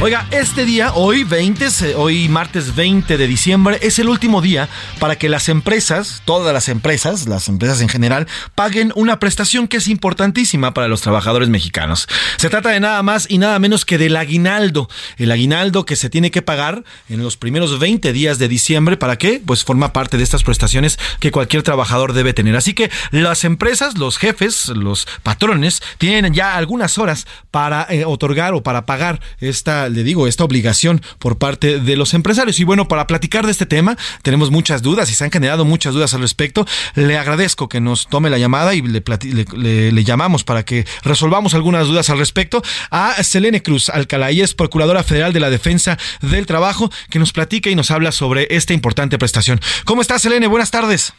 Oiga, este día, hoy 20, hoy martes 20 de diciembre, es el último día para que las empresas, todas las empresas, las empresas en general, paguen una prestación que es importantísima para los trabajadores mexicanos. Se trata de nada más y nada menos que del aguinaldo. El aguinaldo que se tiene que pagar en los primeros 20 días de diciembre. ¿Para qué? Pues forma parte de estas prestaciones que cualquier trabajador debe tener. Así que las empresas, los jefes, los patrones, tienen ya algunas horas para eh, otorgar o para pagar esta le digo, esta obligación por parte de los empresarios. Y bueno, para platicar de este tema, tenemos muchas dudas y se han generado muchas dudas al respecto. Le agradezco que nos tome la llamada y le, le, llamamos para que resolvamos algunas dudas al respecto a Selene Cruz Alcalá, y es Procuradora Federal de la Defensa del Trabajo, que nos platica y nos habla sobre esta importante prestación. ¿Cómo estás, Selene? Buenas tardes.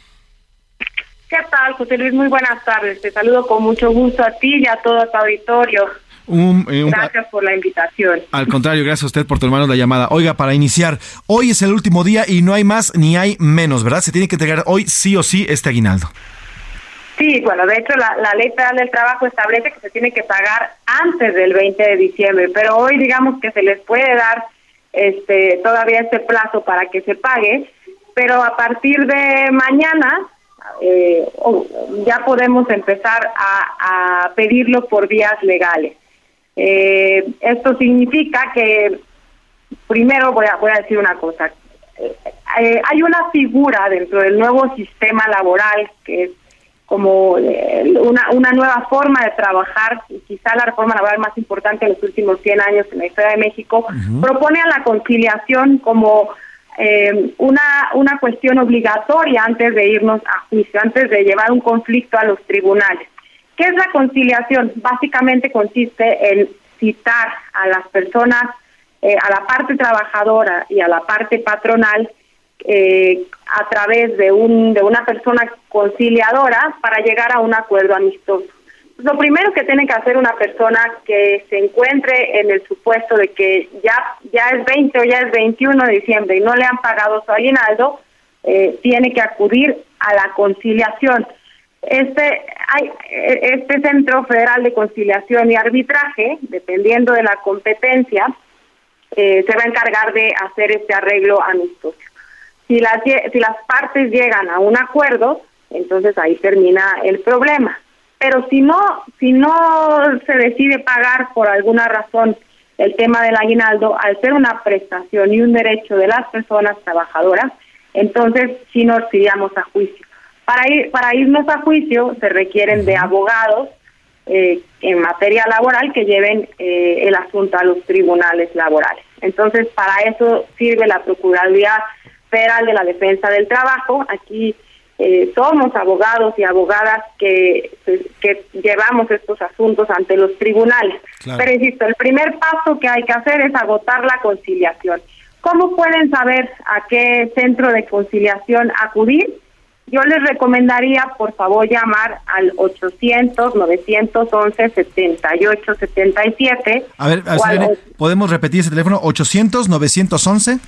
¿Qué tal, José Luis? Muy buenas tardes. Te saludo con mucho gusto a ti y a todo tu auditorio. Eh, gracias por la invitación. Al contrario, gracias a usted por tomarnos la llamada. Oiga, para iniciar, hoy es el último día y no hay más ni hay menos, ¿verdad? Se tiene que entregar hoy sí o sí este aguinaldo. Sí, bueno, de hecho la, la ley federal del trabajo establece que se tiene que pagar antes del 20 de diciembre, pero hoy digamos que se les puede dar este todavía este plazo para que se pague, pero a partir de mañana eh, ya podemos empezar a pedirlo por vías legales. Eh, esto significa que, primero voy a, voy a decir una cosa, eh, hay una figura dentro del nuevo sistema laboral que es como eh, una, una nueva forma de trabajar, quizá la reforma laboral más importante en los últimos 100 años en la historia de México, propone a la conciliación como eh, una, una cuestión obligatoria antes de irnos a juicio, antes de llevar un conflicto a los tribunales. ¿Qué es la conciliación? Básicamente consiste en citar a las personas, eh, a la parte trabajadora y a la parte patronal, eh, a través de, un, de una persona conciliadora para llegar a un acuerdo amistoso. Lo primero que tiene que hacer una persona que se encuentre en el supuesto de que ya, ya es 20 o ya es 21 de diciembre y no le han pagado su aguinaldo, eh, tiene que acudir a la conciliación. Este, hay, este Centro Federal de Conciliación y Arbitraje, dependiendo de la competencia, eh, se va a encargar de hacer este arreglo amistoso. Si las, si las partes llegan a un acuerdo, entonces ahí termina el problema. Pero si no, si no se decide pagar por alguna razón el tema del aguinaldo, al ser una prestación y un derecho de las personas trabajadoras, entonces sí nos iríamos a juicio. Para, ir, para irnos a juicio se requieren de abogados eh, en materia laboral que lleven eh, el asunto a los tribunales laborales. Entonces, para eso sirve la Procuraduría Federal de la Defensa del Trabajo. Aquí eh, somos abogados y abogadas que, que llevamos estos asuntos ante los tribunales. Pero insisto, el primer paso que hay que hacer es agotar la conciliación. ¿Cómo pueden saber a qué centro de conciliación acudir? Yo les recomendaría, por favor, llamar al 800-911-7877. A ver, ¿podemos repetir ese teléfono? 800-911.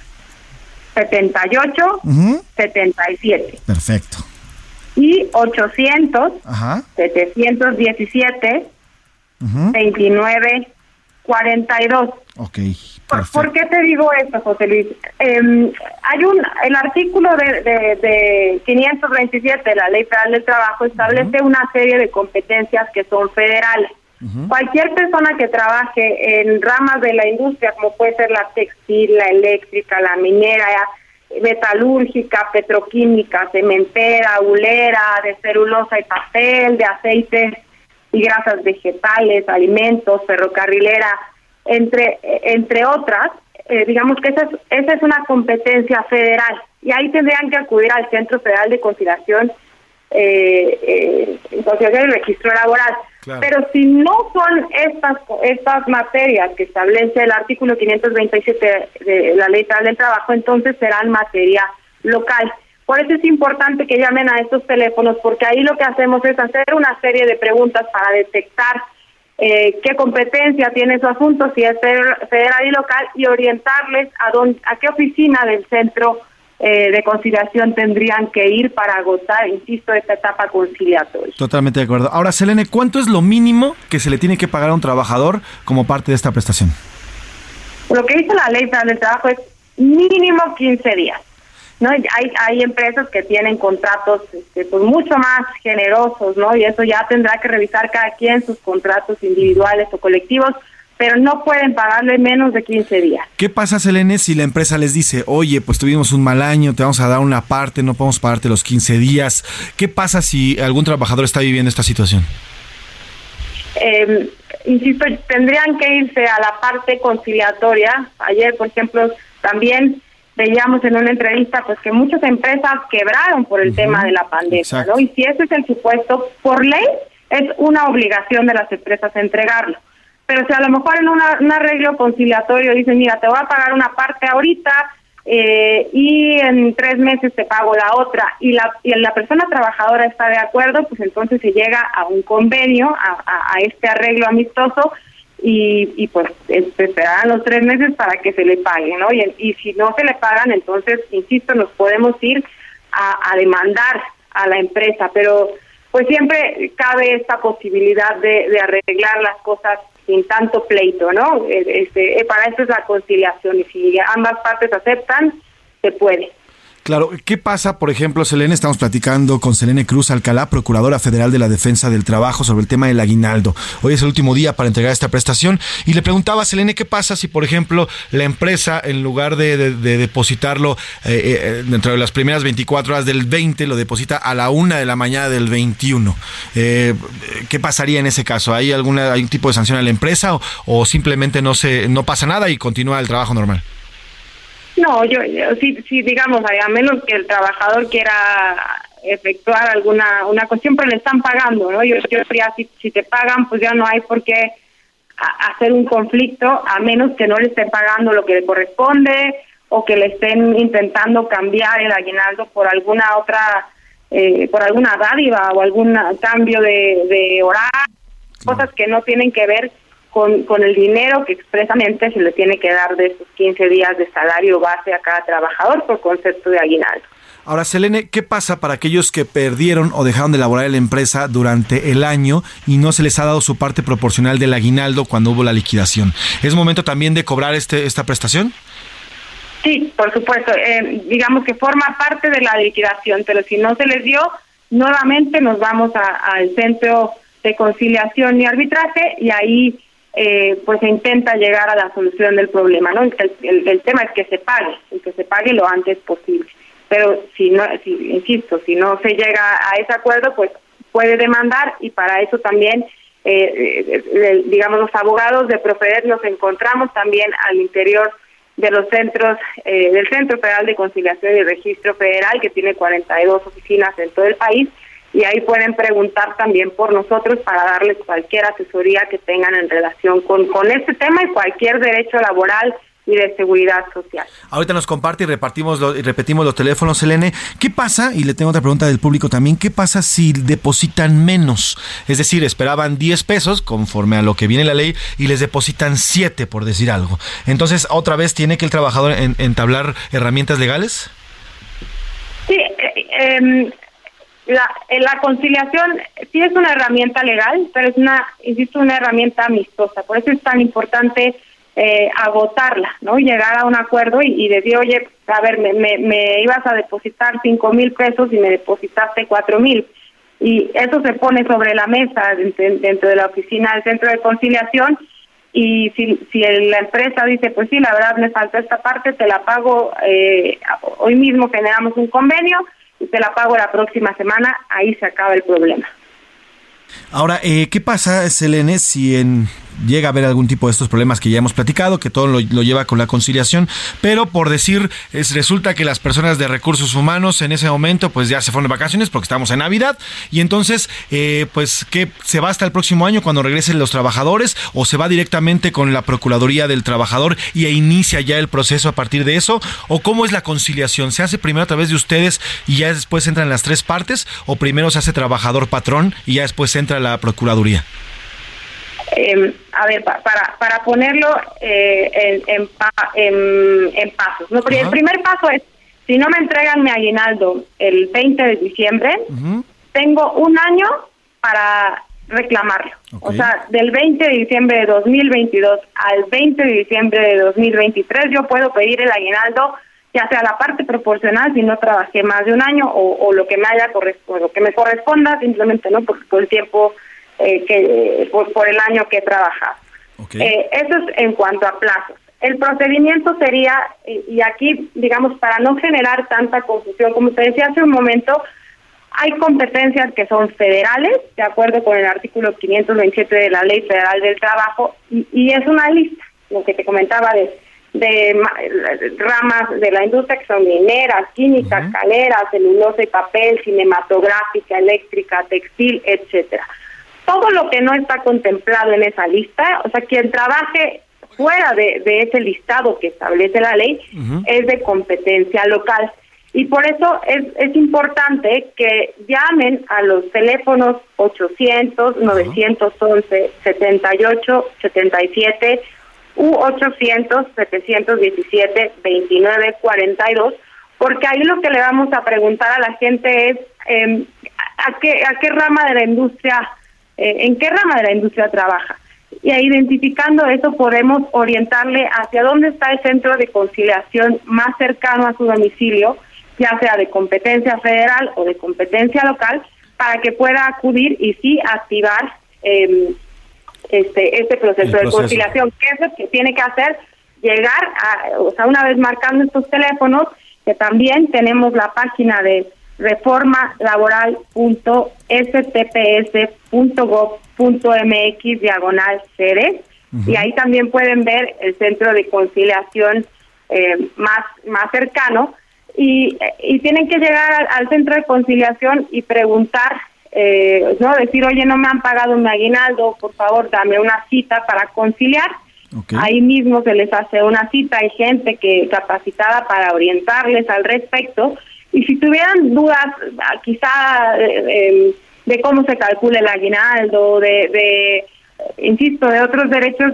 78 77. Perfecto. Y 800 717 29 42. Ok. ¿Por, ¿Por, qué te digo esto, José Luis? Eh, hay un, el artículo de, de, de, 527 de la Ley Federal del Trabajo establece una serie de competencias que son federales. Cualquier persona que trabaje en ramas de la industria, como puede ser la textil, la eléctrica, la minera, metalúrgica, petroquímica, cementera, ulera, de celulosa y papel, de aceites y grasas vegetales, alimentos, ferrocarrilera, entre, entre otras, eh, digamos que esa es, esa es una competencia federal y ahí tendrían que acudir al Centro Federal de Conciliación eh, eh, el registro laboral. Pero si no son estas estas materias que establece el artículo 527 de la Ley Federal del Trabajo, entonces serán materia local. Por eso es importante que llamen a estos teléfonos, porque ahí lo que hacemos es hacer una serie de preguntas para detectar eh, qué competencia tiene su asunto, si es federal y local, y orientarles a, dónde, a qué oficina del centro eh, de conciliación tendrían que ir para agotar, insisto, esta etapa conciliatoria. Totalmente de acuerdo. Ahora, Selene, ¿cuánto es lo mínimo que se le tiene que pagar a un trabajador como parte de esta prestación? Lo que dice la ley del trabajo es mínimo 15 días. No hay, hay empresas que tienen contratos este, pues mucho más generosos, ¿no? Y eso ya tendrá que revisar cada quien sus contratos individuales o colectivos pero no pueden pagarle menos de 15 días. ¿Qué pasa, Selene, si la empresa les dice, oye, pues tuvimos un mal año, te vamos a dar una parte, no podemos pagarte los 15 días? ¿Qué pasa si algún trabajador está viviendo esta situación? Eh, insisto, tendrían que irse a la parte conciliatoria. Ayer, por ejemplo, también veíamos en una entrevista pues que muchas empresas quebraron por el tema de la pandemia, ¿no? Y si ese es el supuesto, por ley es una obligación de las empresas entregarlo. Pero si a lo mejor en un arreglo conciliatorio dicen, mira, te voy a pagar una parte ahorita eh, y en tres meses te pago la otra, y la, y la persona trabajadora está de acuerdo, pues entonces se llega a un convenio, a, este arreglo amistoso, y, y pues esperarán los tres meses para que se le pague, ¿no? Y, si no se le pagan, entonces, insisto, nos podemos ir a, demandar a la empresa, pero pues siempre cabe esta posibilidad de, de arreglar las cosas sin tanto pleito, ¿no? Este, eh, para eso es la conciliación y si ambas partes aceptan, se puede. Claro, ¿qué pasa, por ejemplo, Selene? Estamos platicando con Selene Cruz Alcalá, Procuradora Federal de la Defensa del Trabajo, sobre el tema del aguinaldo. Hoy es el último día para entregar esta prestación y le preguntaba a Selene qué pasa si, por ejemplo, la empresa, en lugar de, depositarlo eh, eh, dentro de las primeras 24 horas del 20, lo deposita a la una de la mañana del 21. Eh, ¿Qué pasaría en ese caso? ¿Hay un tipo de sanción a la empresa o, o simplemente no se, no pasa nada y continúa el trabajo normal? No, yo, si, digamos, a menos que el trabajador quiera efectuar alguna una cuestión, pero le están pagando, ¿no? Yo, yo diría, si, si te pagan, pues ya no hay por qué hacer un conflicto, a menos que no le estén pagando lo que le corresponde o que le estén intentando cambiar el aguinaldo por alguna otra, eh, por alguna dádiva o algún cambio de, de horario, cosas que no tienen que ver con, con el dinero que expresamente se le tiene que dar de esos 15 días de salario base a cada trabajador por concepto de aguinaldo. Ahora, Selene, ¿qué pasa para aquellos que perdieron o dejaron de laborar en la empresa durante el año y no se les ha dado su parte proporcional del aguinaldo cuando hubo la liquidación? ¿Es momento también de cobrar este, esta prestación? Sí, por supuesto. Eh, digamos que forma parte de la liquidación, pero si no se les dio, nuevamente nos vamos al centro de conciliación y arbitraje y ahí eh, pues se intenta llegar a la solución del problema, ¿no? El, tema es que se pague, y que se pague lo antes posible. Pero si no, si, insisto, si no se llega a ese acuerdo, pues puede demandar y para eso también, eh, eh, digamos, los abogados de Profeder nos encontramos también al interior de los centros, del Centro Federal de Conciliación y Registro Federal, que tiene 42 oficinas en todo el país, y ahí pueden preguntar también por nosotros para darles cualquier asesoría que tengan en relación con, con este tema y cualquier derecho laboral y de seguridad social. Ahorita nos comparte y repartimos y repetimos los teléfonos, Selene. ¿Qué pasa? Y le tengo otra pregunta del público también. ¿Qué pasa si depositan menos? Es decir, esperaban 10 pesos conforme a lo que viene la ley y les depositan 7, por decir algo. Entonces, ¿otra vez tiene que el trabajador entablar herramientas legales? Sí, eh, em, la, eh, la conciliación sí es una herramienta legal, pero es una, insisto, una herramienta amistosa. Por eso es tan importante eh, agotarla, ¿no? Llegar a un acuerdo y, decir, oye, a ver, me, me, ibas a depositar cinco mil pesos y me depositaste cuatro mil. Y eso se pone sobre la mesa dentro, de la oficina del centro de conciliación. Y si, si la empresa dice, pues sí, la verdad me falta esta parte, te la pago, eh, hoy mismo generamos un convenio te la pago la próxima semana, ahí se acaba el problema. Ahora, eh, ¿qué pasa, Selene, si en llega a haber algún tipo de estos problemas que ya hemos platicado, que todo lo, lleva con la conciliación, pero por decir, es, resulta que las personas de recursos humanos en ese momento pues ya se fueron de vacaciones porque estamos en Navidad y entonces eh, pues que se va hasta el próximo año cuando regresen los trabajadores o se va directamente con la Procuraduría del Trabajador y inicia ya el proceso a partir de eso o cómo es la conciliación, se hace primero a través de ustedes y ya después entran las tres partes o primero se hace trabajador patrón y ya después entra la Procuraduría. Eh, a ver, para, para ponerlo eh, en, en, pasos. ¿no? el primer paso es, si no me entregan mi aguinaldo el 20 de diciembre, tengo un año para reclamarlo. O sea, del 20 de diciembre de 2022 al 20 de diciembre de 2023 yo puedo pedir el aguinaldo ya sea la parte proporcional si no trabajé más de un año o, lo que me haya lo que me corresponda simplemente no por, por el tiempo eh, que por, el año que he trabajado. Eh, eso es en cuanto a plazos. El procedimiento sería, y aquí, digamos, para no generar tanta confusión, como te decía hace un momento, hay competencias que son federales, de acuerdo con el artículo 527 de la Ley Federal del Trabajo, y, es una lista, lo que te comentaba de, de, ramas de la industria que son mineras, químicas, caleras, celulosa y papel, cinematográfica, eléctrica, textil, etcétera todo lo que no está contemplado en esa lista, o sea, quien trabaje fuera de, ese listado que establece la ley, es de competencia local. Y por eso es, es importante que llamen a los teléfonos 800 911 78 77 u 800 717 29 42 porque ahí lo que le vamos a preguntar a la gente es eh, a qué a qué rama de la industria eh, en qué rama de la industria trabaja. Y identificando eso podemos orientarle hacia dónde está el centro de conciliación más cercano a su domicilio ya sea de competencia federal o de competencia local, para que pueda acudir y sí activar eh, este este proceso, de conciliación. ¿Qué es lo que tiene que hacer? Llegar a, o sea, una vez marcando estos teléfonos, que también tenemos la página de reformalaboral.stps.gov.mx diagonal sede y ahí también pueden ver el centro de conciliación eh, más, más cercano. Y, y tienen que llegar al, centro de conciliación y preguntar, eh, no decir, oye, no me han pagado mi aguinaldo, por favor, dame una cita para conciliar. Ahí mismo se les hace una cita, hay gente que capacitada para orientarles al respecto. Y si tuvieran dudas, ah, quizá eh, de cómo se calcula el aguinaldo, de, de insisto, de otros derechos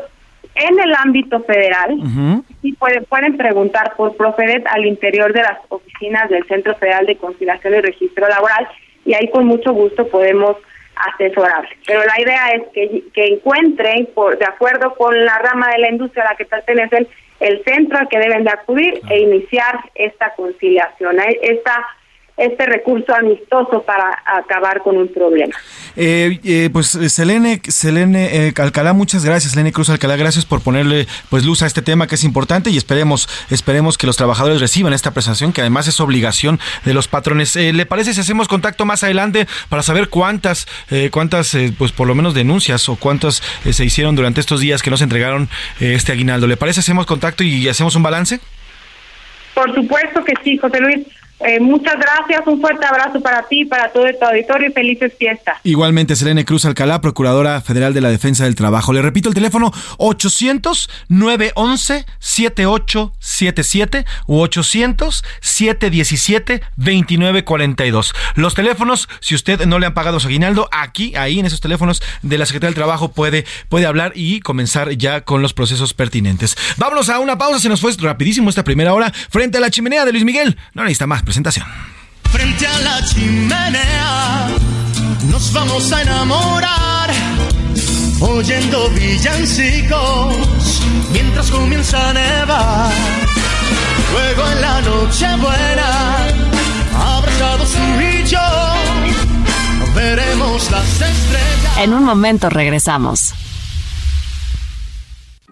en el ámbito federal, sí pueden, pueden preguntar por Profedet al interior de las oficinas del Centro Federal de Conciliación y Registro Laboral y ahí con mucho gusto podemos asesorar. Pero la idea es que, que encuentren, por, de acuerdo con la rama de la industria a la que pertenecen, el centro al que deben de acudir e iniciar esta conciliación, esta este recurso amistoso para acabar con un problema. Eh, eh, pues Selene, Selene eh, Alcalá, muchas gracias, Selene Cruz Alcalá, gracias por ponerle pues luz a este tema que es importante y esperemos, esperemos que los trabajadores reciban esta prestación, que además es obligación de los patrones. ¿Le parece si hacemos contacto más adelante para saber cuántas, cuántas, pues por lo menos denuncias o cuántas se hicieron durante estos días que no se entregaron este aguinaldo? ¿Le parece hacemos contacto y hacemos un balance? Por supuesto que sí, José Luis. Eh, muchas gracias, un fuerte abrazo para ti, para todo tu auditorio y felices fiestas. Igualmente, Selene Cruz Alcalá, Procuradora Federal de la Defensa del Trabajo. Le repito el teléfono 800-911-7877 u 800-717-2942. Los teléfonos, si usted no le han pagado su aguinaldo, aquí, ahí en esos teléfonos de la Secretaría del Trabajo puede, puede hablar y comenzar ya con los procesos pertinentes. Vámonos a una pausa, se nos fue rapidísimo esta primera hora frente a la chimenea de Luis Miguel. No necesita más presentación. Frente a la chimenea nos vamos a enamorar oyendo villancicos mientras comienza a nevar. Luego en la noche buena, abrazados tú y yo, veremos las estrellas. En un momento regresamos.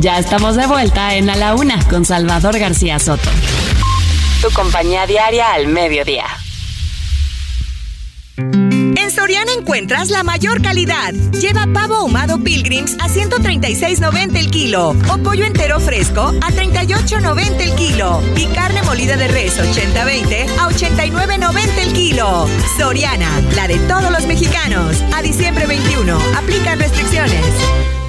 Ya estamos de vuelta en A la Una con Salvador García Soto. Tu compañía diaria al mediodía. En Soriana encuentras la mayor calidad. Lleva pavo ahumado Pilgrims a 136.90 el kilo o pollo entero fresco a 38.90 el kilo y carne molida de res 80-20 a 89.90 el kilo. Soriana, la de todos los mexicanos. A diciembre 21. Aplican restricciones.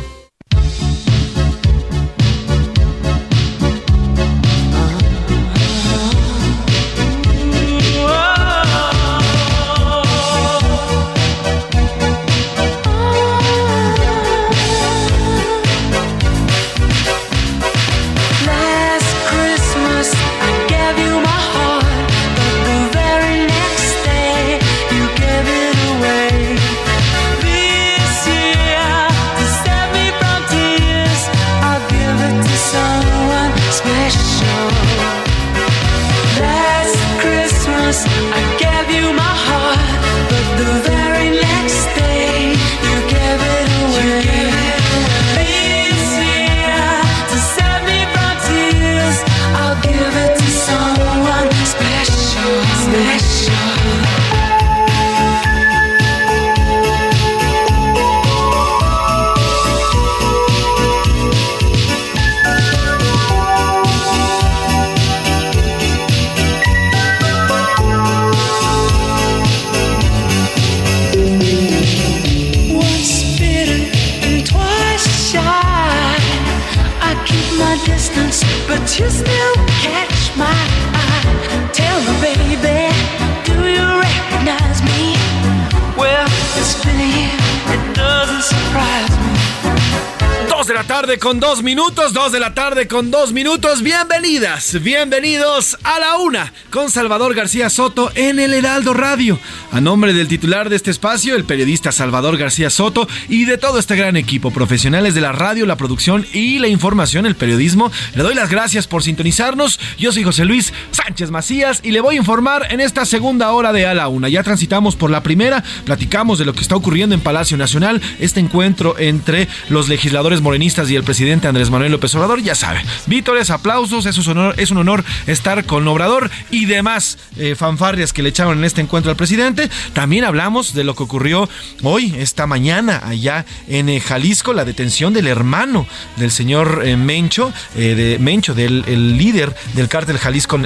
Dos minutos, dos de la tarde con dos minutos. Bienvenidas, bienvenidos a la una con Salvador García Soto en el Heraldo Radio. A nombre del titular de este espacio, el periodista Salvador García Soto y de todo este gran equipo, profesionales de la radio, la producción y la información, el periodismo, le doy las gracias por sintonizarnos. Yo soy José Luis Sánchez Macías y le voy a informar en esta segunda hora de A la Una. Ya transitamos por la primera, platicamos de lo que está ocurriendo en Palacio Nacional, este encuentro entre los legisladores morenistas y el presidente Andrés Manuel López Obrador, ya sabe. Vítores, aplausos, es un honor, es un honor estar con Obrador y demás eh, fanfarrias que le echaron en este encuentro al presidente. También hablamos de lo que ocurrió hoy, esta mañana, allá en eh, Jalisco, la detención del hermano del señor eh, Mencho, de Mencho, del el líder del cártel Jalisco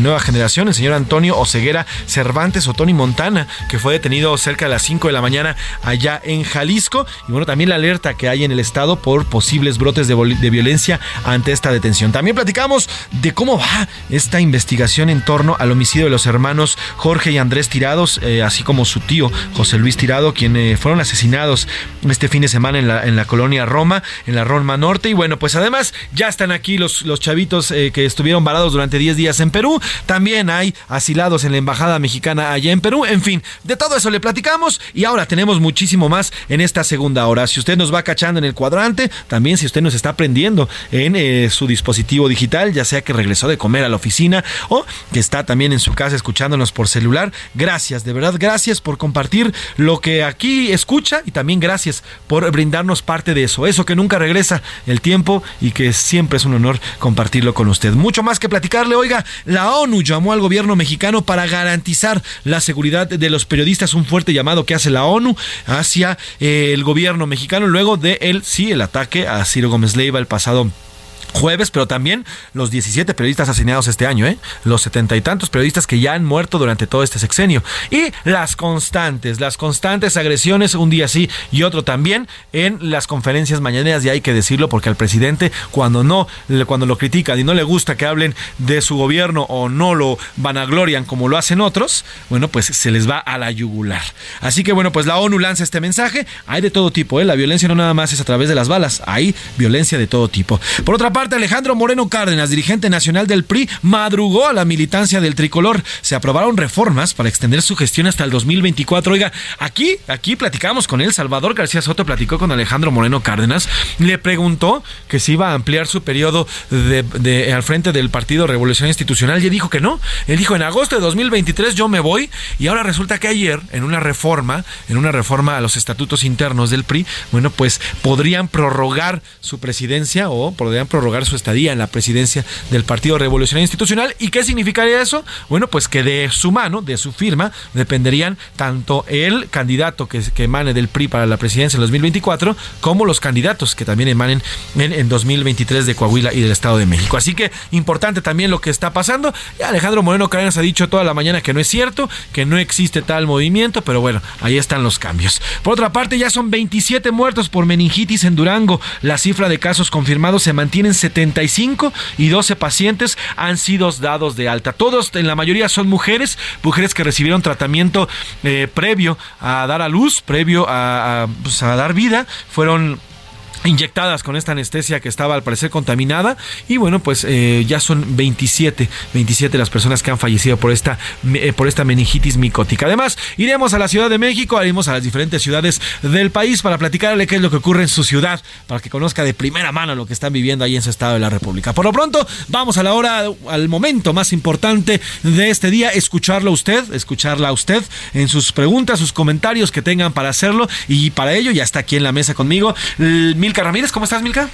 Nueva Generación, el señor Antonio Oceguera Cervantes o Tony Montana, que fue detenido cerca de las 5 de la mañana allá en Jalisco. Y bueno, también la alerta que hay en el estado por posibles brotes de, violencia ante esta detención. También platicamos de cómo va esta investigación en torno al homicidio de los hermanos Jorge y Andrés Tirados, eh, así como su tío José Luis Tirado, quienes eh, fueron asesinados este fin de semana en la, en la colonia Roma, en la Roma Norte. Y bueno, pues además ya están aquí los, los chavitos eh, que estuvieron varados durante 10 días en Perú. También hay asilados en la embajada mexicana allá en Perú. En fin, de todo eso le platicamos y ahora tenemos muchísimo más en esta segunda hora. Si usted nos va cachando en el cuadrante, también si usted nos está aprendiendo en eh, su dispositivo digital, ya sea que regresó de comer a la oficina o que está también en su casa escuchándonos por celular, gracias, de verdad, gracias por compartir lo que aquí escucha y también gracias por brindarnos parte de eso, eso que nunca regresa el tiempo y que siempre es un honor compartirlo con usted. Mucho más que platicarle, oiga, la ONU llamó al gobierno mexicano para garantizar la seguridad de los periodistas, un fuerte llamado que hace la ONU hacia eh, el gobierno mexicano luego de el sí el ataque a Ciro Gómez Leiva el pasado jueves, pero también los 17 periodistas asesinados este año, ¿eh? los setenta y tantos periodistas que ya han muerto durante todo este sexenio. Y las constantes, las constantes agresiones, un día sí y otro también, en las conferencias mañaneras, y hay que decirlo, porque al presidente, cuando no, cuando lo critican y no le gusta que hablen de su gobierno o no lo vanaglorian como lo hacen otros, bueno, pues se les va a la yugular. Así que bueno, pues la ONU lanza este mensaje. Hay de todo tipo, ¿eh? La violencia no nada más es a través de las balas, hay violencia de todo tipo. Por otra parte, Alejandro Moreno Cárdenas, dirigente nacional del PRI, madrugó a la militancia del tricolor. Se aprobaron reformas para extender su gestión hasta el 2024. Oiga, aquí, aquí platicamos con él. Salvador García Soto platicó con Alejandro Moreno Cárdenas. Le preguntó que si iba a ampliar su periodo de, al frente del Partido Revolución Institucional y dijo que no. Él dijo en agosto de 2023 yo me voy y ahora resulta que ayer en una reforma, en una reforma a los estatutos internos del PRI, bueno, pues podrían prorrogar su presidencia o podrían prorrogar su estadía en la presidencia del Partido Revolucionario Institucional. ¿Y qué significaría eso? Bueno, pues que de su mano, de su firma, dependerían tanto el candidato que, que emane del PRI para la presidencia en 2024 como los candidatos que también emanen en, en 2023 de Coahuila y del Estado de México. Así que importante también lo que está pasando. Alejandro Moreno Cárdenas ha dicho toda la mañana que no es cierto, que no existe tal movimiento, pero bueno, ahí están los cambios. Por otra parte, ya son 27 muertos por meningitis en Durango. La cifra de casos confirmados se mantiene en 75 y 12 pacientes han sido dados de alta. Todos, en la mayoría, son mujeres, mujeres que recibieron tratamiento eh, previo a dar a luz, previo a, pues, a dar vida. Fueron inyectadas con esta anestesia que estaba al parecer contaminada. Y bueno pues eh, ya son 27 27 las personas que han fallecido por esta eh, por esta meningitis micótica. Además iremos a la Ciudad de México iremos a las diferentes ciudades del país para platicarle qué es lo que ocurre en su ciudad para que conozca de primera mano lo que están viviendo ahí en su estado de la República. Por lo pronto vamos a la hora al momento más importante de este día escucharlo a usted escucharla a usted en sus preguntas sus comentarios que tengan para hacerlo. Y para ello ya está aquí en la mesa conmigo Milka Ramírez, ¿cómo estás, Milka?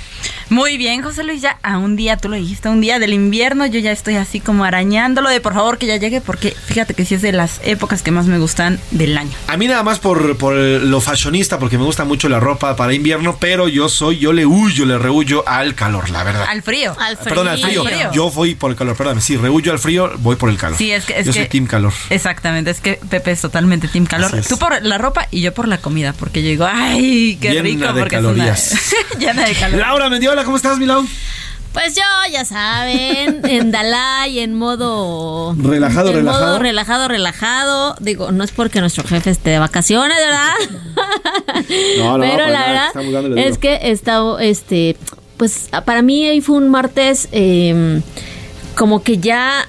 Muy bien, José Luis, ya a un día, tú lo dijiste, a un día del invierno, yo ya estoy así como arañándolo de por favor que ya llegue, porque fíjate que sí es de las épocas que más me gustan del año. A mí nada más por, por lo fashionista, porque me gusta mucho la ropa para invierno, pero yo soy, yo le huyo, le rehuyo al calor, la verdad. Al frío. Al frío. Perdón, al frío. Yo voy por el calor, perdón, sí, rehuyo al frío, voy por el calor. Sí, es que... Es yo que, soy team calor. Exactamente, es que Pepe es totalmente team calor. Tú por la ropa y yo por la comida, porque yo digo, ay, qué Llena rico, de porque calorías. es una... llena de calorías. Laura Mendiola, ¿cómo estás, Milau? Pues yo, ya saben, en Dalai, en modo... Relajado, en relajado. Modo relajado, relajado. Digo, no es porque nuestro jefe esté de vacaciones, ¿verdad? No, no, Pero la verdad es que está, este, pues para mí hoy fue un martes eh, como que ya...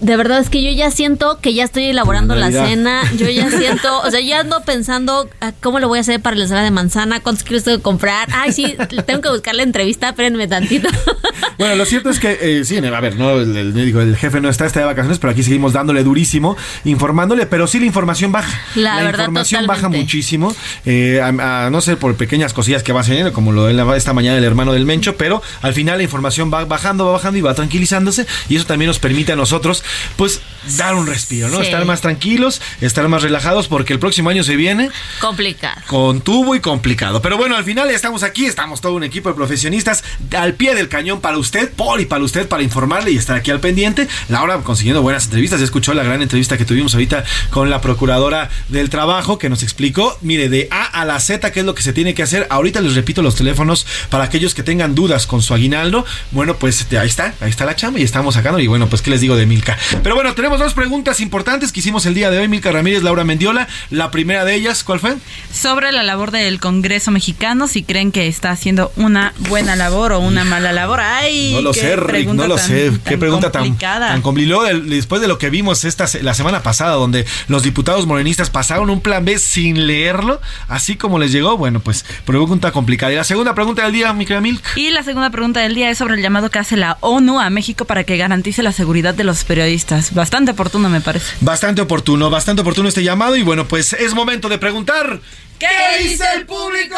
De verdad es que yo ya siento que ya estoy elaborando la cena. Yo ya siento, o sea, ya ando pensando ah, cómo le voy a hacer para la ensalada de manzana, cuántos kilos tengo que comprar. Ay, sí, tengo que buscar la entrevista, espérenme tantito. Bueno, lo cierto es que, eh, sí, a ver, no, el, el- el jefe no está, está de vacaciones, pero aquí seguimos dándole durísimo, informándole, pero sí la información baja. La verdad, información baja muchísimo, eh, a, a no ser por pequeñas cosillas que va haciendo, como lo de la- esta mañana el hermano del Mencho, pero al final la información va bajando, va bajando y va tranquilizándose, y eso también nos permite a nosotros, pues, dar un respiro, ¿no? Sí. Estar más tranquilos, estar más relajados, porque el próximo año se viene Complicado. con tubo y complicado. Pero bueno, al final estamos aquí, estamos todo un equipo de profesionistas al pie del cañón para usted, por y para usted, para informarle y estar aquí al pendiente. Laura consiguiendo buenas entrevistas, ya escuchó la gran entrevista que tuvimos ahorita con la procuradora del trabajo que nos explicó, mire, de A a la Z qué es lo que se tiene que hacer. Ahorita les repito los teléfonos para aquellos que tengan dudas con su aguinaldo. Bueno, pues ahí está, ahí está la chamba y estamos sacando. Y bueno, pues qué les digo de Milka. Pero bueno, tenemos dos preguntas importantes que hicimos el día de hoy, Milka Ramírez, Laura Mendiola. La primera de ellas, ¿cuál fue? Sobre la labor del Congreso mexicano, si creen que está haciendo una buena labor o una mala labor. Ay, No lo sé, Rick, no lo tan- sé. Qué tan pregunta tan, complicada. tan complicada. Del- Después de lo que vimos esta la semana pasada, donde los diputados morenistas pasaron un plan B sin leerlo, así como les llegó, bueno, pues pregunta complicada. Y la segunda pregunta del día, mi querida Milk. Y la segunda pregunta del día es sobre el llamado que hace la ONU a México para que garantice la seguridad de los periodistas. Bastante oportuno, me parece. Bastante oportuno, bastante oportuno este llamado. Y bueno, pues es momento de preguntar. ¿Qué dice el público?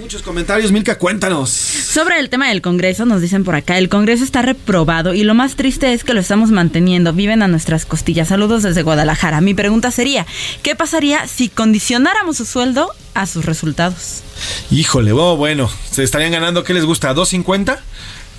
Muchos comentarios, Milka, cuéntanos. Sobre el tema del Congreso, nos dicen por acá, el Congreso está reprobado y lo más triste es que lo estamos manteniendo, viven a nuestras costillas. Saludos desde Guadalajara. Mi pregunta sería, ¿qué pasaría si condicionáramos su sueldo a sus resultados? Híjole, oh, bueno, se estarían ganando, ¿qué les gusta? ¿2.50?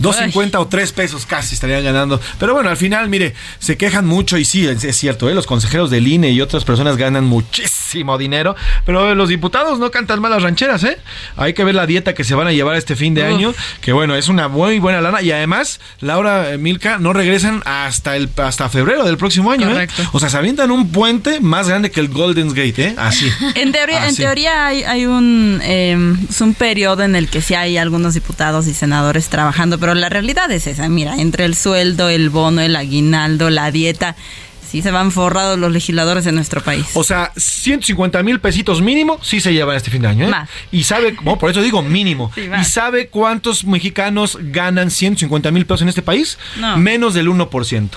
2.50 o 3 pesos casi estarían ganando. Pero bueno, al final, mire, se quejan mucho y sí, es, cierto, ¿eh? los consejeros del INE y otras personas ganan muchísimo dinero, pero los diputados no cantan malas rancheras, ¿eh? Hay que ver la dieta que se van a llevar este fin de Uf. año, que bueno, es una muy buena lana y además, Laura, eh, Milka, no regresan hasta el hasta febrero del próximo año, ¿eh? Correcto. O sea, se avientan un puente más grande que el Golden Gate, ¿eh? Así. En teoría, en teoría hay, hay un, eh, es un periodo en el que sí hay algunos diputados y senadores trabajando, pero la realidad es esa. Mira, entre el sueldo, el bono, el aguinaldo, la dieta, sí se van forrados los legisladores de nuestro país. O sea, 150 mil pesitos mínimo sí se llevan este fin de año. ¿eh? Más. Y sabe, bueno, por eso digo mínimo. Sí, ¿Y sabe cuántos mexicanos ganan 150 mil pesos en este país? No. Menos del 1%.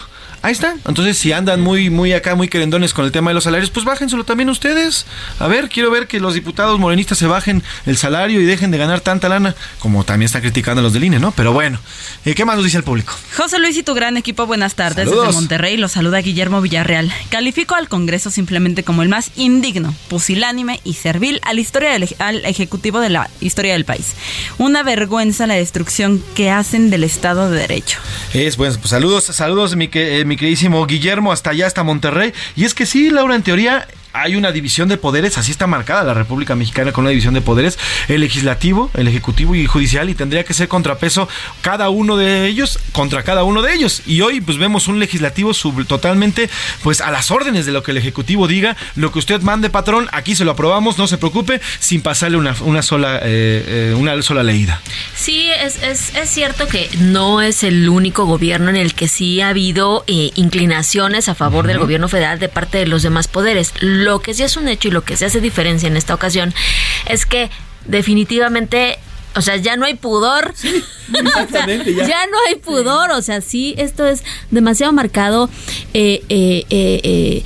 Ahí está. Entonces, si andan muy, muy acá, muy querendones con el tema de los salarios, pues bájenselo también ustedes. A ver, quiero ver que los diputados morenistas se bajen el salario y dejen de ganar tanta lana, como también están criticando los del INE, ¿no? Pero bueno, eh, ¿qué más nos dice el público? José Luis y tu gran equipo, buenas tardes Saludos. desde Monterrey. Los saluda Guillermo Villarreal. Califico al Congreso simplemente como el más indigno, pusilánime y servil a la historia del, al Ejecutivo de la historia del país. Una vergüenza la destrucción que hacen del Estado de Derecho. Es bueno, pues saludos, saludos mi, que- eh, mi queridísimo Guillermo hasta allá, hasta Monterrey. Y es que sí, Laura, en teoría hay una división de poderes, así está marcada la República Mexicana con una división de poderes, el legislativo, el ejecutivo y judicial, y tendría que ser contrapeso cada uno de ellos contra cada uno de ellos. Y hoy pues vemos un legislativo sub- totalmente pues a las órdenes de lo que el ejecutivo diga, lo que usted mande, patrón, aquí se lo aprobamos, no se preocupe, sin pasarle una, una sola eh, eh, una sola leída. Sí, es, es, es cierto que no es el único gobierno en el que sí ha habido eh, inclinaciones a favor del gobierno federal de parte de los demás poderes. Lo que sí es un hecho y lo que se hace diferencia en esta ocasión es que definitivamente... O sea, ya no hay pudor. exactamente, ya. ya no hay pudor. O sea, sí, esto es demasiado marcado. Eh, eh, eh, eh,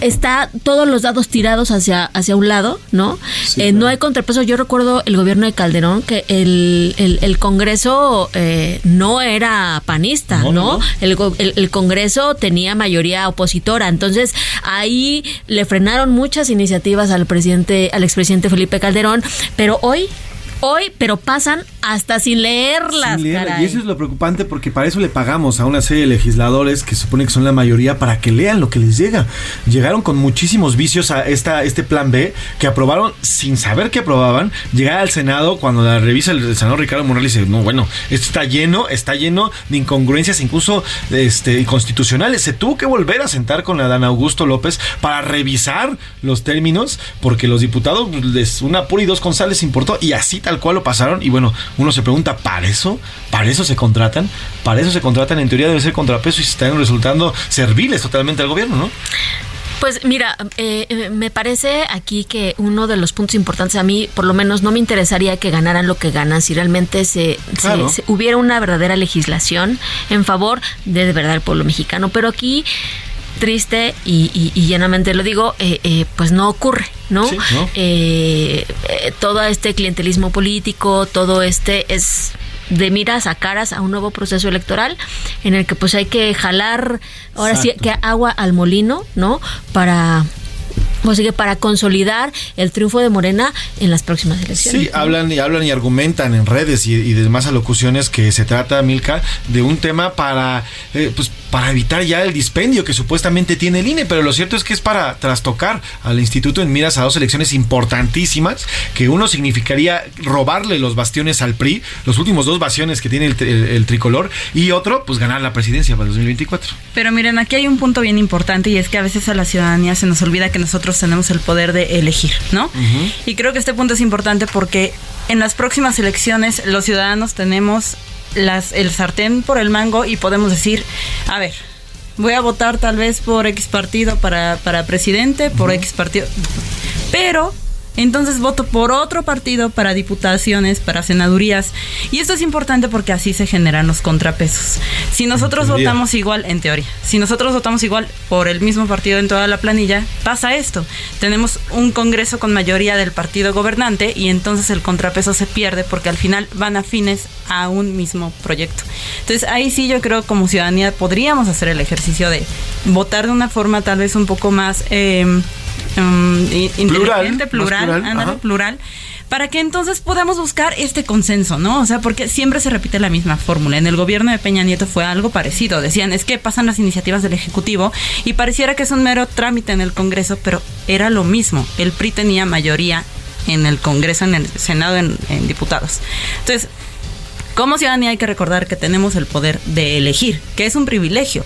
está todos los dados tirados hacia, hacia un lado, ¿no? Sí, Eh, claro. No hay contrapeso. Yo recuerdo el gobierno de Calderón que el, el, el Congreso eh, no era panista, No, ¿no? no. El, el- el Congreso tenía mayoría opositora. Entonces ahí le frenaron muchas iniciativas al presidente, al expresidente Felipe Calderón. Pero hoy hoy, pero pasan hasta sin leerlas. Sin leerla. caray. Y eso es lo preocupante porque para eso le pagamos a una serie de legisladores que supone que son la mayoría para que lean lo que les llega. Llegaron con muchísimos vicios a esta, este plan B que aprobaron sin saber que aprobaban. Llegar al Senado cuando la revisa el, senador Ricardo Morales dice, no, bueno, esto está lleno, está lleno de incongruencias incluso este, constitucionales. Se tuvo que volver a sentar con Adán Augusto López para revisar los términos porque los diputados pues, les una pura y dos les importó y así tal cual lo pasaron. Y bueno, uno se pregunta, ¿para eso? ¿Para eso se contratan? ¿Para eso se contratan? En teoría debe ser contrapeso y se están resultando serviles totalmente al gobierno, ¿no? Pues mira, eh, eh, me parece aquí que uno de los puntos importantes a mí, por lo menos no me interesaría que ganaran lo que ganan si realmente se, se- hubiera una verdadera legislación en favor de, de verdad el pueblo mexicano. Pero aquí triste y, y- y llanamente lo digo, eh, eh, pues no ocurre, ¿no? Sí, ¿no? Eh, todo este clientelismo político, todo este es de miras a caras a un nuevo proceso electoral en el que pues hay que jalar ahora sí que agua al molino, ¿no? Para pues sí que para consolidar el triunfo de Morena en las próximas elecciones. Sí, hablan y hablan y argumentan en redes y, y demás alocuciones que se trata, Milka, de un tema para, eh, pues, para evitar ya el dispendio que supuestamente tiene el INE, pero lo cierto es que es para trastocar al instituto en miras a dos elecciones importantísimas, que uno significaría robarle los bastiones al PRI, los últimos dos bastiones que tiene el, el- el tricolor, y otro, pues ganar la presidencia para el 2024. Pero miren, aquí hay un punto bien importante y es que a veces a la ciudadanía se nos olvida que nosotros tenemos el poder de elegir, ¿no? Y creo que este punto es importante porque en las próximas elecciones los ciudadanos tenemos las, el sartén por el mango y podemos decir, a ver, voy a votar tal vez por X partido para, para presidente, por X partido, pero entonces voto por otro partido para diputaciones, para senadurías. Y esto es importante porque así se generan los contrapesos. Si nosotros votamos igual, en teoría, si nosotros votamos igual por el mismo partido en toda la planilla, pasa esto. Tenemos un Congreso con mayoría del partido gobernante y entonces el contrapeso se pierde porque al final van afines a un mismo proyecto. Entonces ahí sí yo creo como ciudadanía podríamos hacer el ejercicio de votar de una forma tal vez un poco más eh, um, más plural, plural, ándale, ajá. plural, para que entonces podamos buscar este consenso, ¿no? O sea, porque siempre se repite la misma fórmula. En el gobierno de Peña Nieto fue algo parecido. Decían, es que pasan las iniciativas del Ejecutivo y pareciera que es un mero trámite en el Congreso, pero era lo mismo. El PRI tenía mayoría en el Congreso, en el Senado, en, en diputados. Entonces, como ciudadanía hay que recordar que tenemos el poder de elegir, que es un privilegio.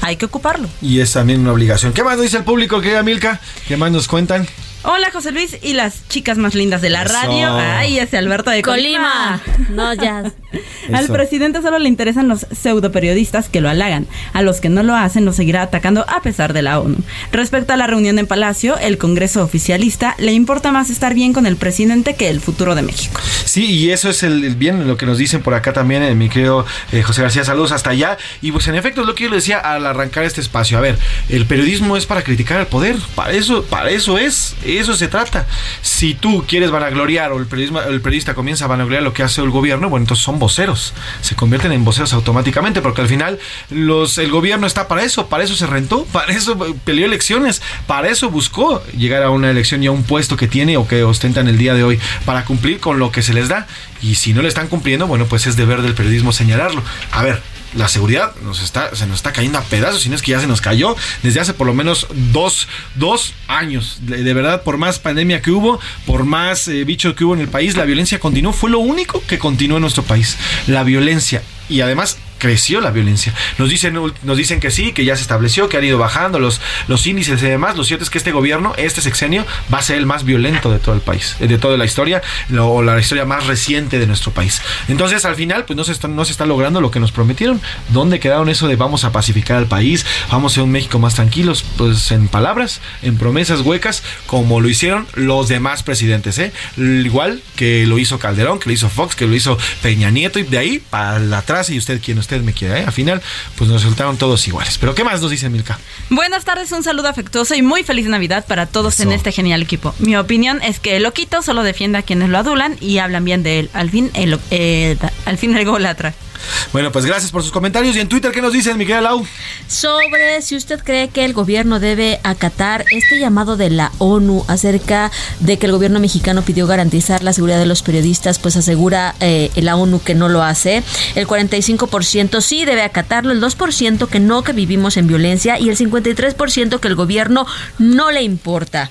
Hay que ocuparlo. Y es también una obligación. ¿Qué más nos dice el público, querida Milka? ¿Qué más nos cuentan? Hola José Luis y las chicas más lindas de la Eso. radio. Ay, ese Alberto de Colima. Colima. No, ya. Al presidente solo le interesan los pseudo periodistas que lo halagan. A los que no lo hacen lo seguirá atacando a pesar de la ONU. Respecto a la reunión en Palacio, el Congreso oficialista le importa más estar bien con el presidente que el futuro de México. Sí, y eso es el, el bien lo que nos dicen por acá también, eh, mi querido eh, José García, saludos hasta allá. Y pues en efecto es lo que yo le decía al arrancar este espacio. A ver, el periodismo es para criticar al poder, para eso, para eso es, eso se trata. Si tú quieres vanagloriar o el, el periodista comienza a vanagloriar lo que hace el gobierno, bueno, entonces son voceros, se convierten en voceros automáticamente, porque al final los, el gobierno está para eso, para eso se rentó, para eso peleó elecciones, para eso buscó llegar a una elección y a un puesto que tiene o que ostentan el día de hoy, para cumplir con lo que se les da. Y si no le están cumpliendo, bueno, pues es deber del periodismo señalarlo. A ver, la seguridad se nos está cayendo a pedazos, si no es que ya se nos cayó desde hace por lo menos dos, dos años. De, de verdad, por más pandemia que hubo, por más eh, bicho que hubo en el país, la violencia continuó. Fue lo único que continuó en nuestro país. La violencia. Y además creció la violencia. Nos dicen, nos dicen que sí, que ya se estableció, que han ido bajando los, los índices y demás. Lo cierto es que este gobierno, este sexenio, va a ser el más violento de todo el país, eh, de toda la historia, o la historia más reciente de nuestro país. Entonces, al final, pues no se está, no se está logrando lo que nos prometieron. ¿Dónde quedaron eso de vamos a pacificar al país? Vamos a ser un México más tranquilos, pues en palabras, en promesas huecas, como lo hicieron los demás presidentes, ¿eh? Igual que lo hizo Calderón, que lo hizo Fox, que lo hizo Peña Nieto, y de ahí para atrás, y usted quien usted me quiera, ¿eh? Al final, pues nos resultaron todos iguales. Pero ¿qué más nos dice Milka? Buenas tardes, un saludo afectuoso y muy feliz Navidad para todos en este genial equipo. Mi opinión es que el loquito solo defiende a quienes lo adulan y hablan bien de él. Al fin el, eh, al fin el golatra. Bueno, pues gracias por sus comentarios. ¿Y en Twitter qué nos dicen, Miguel Lau? Sobre si usted cree que el gobierno debe acatar este llamado de la ONU acerca de que el gobierno mexicano pidió garantizar la seguridad de los periodistas, pues asegura eh, la ONU que no lo hace. El 45% sí debe acatarlo, el 2% que no, que vivimos en violencia y el 53% que el gobierno no le importa.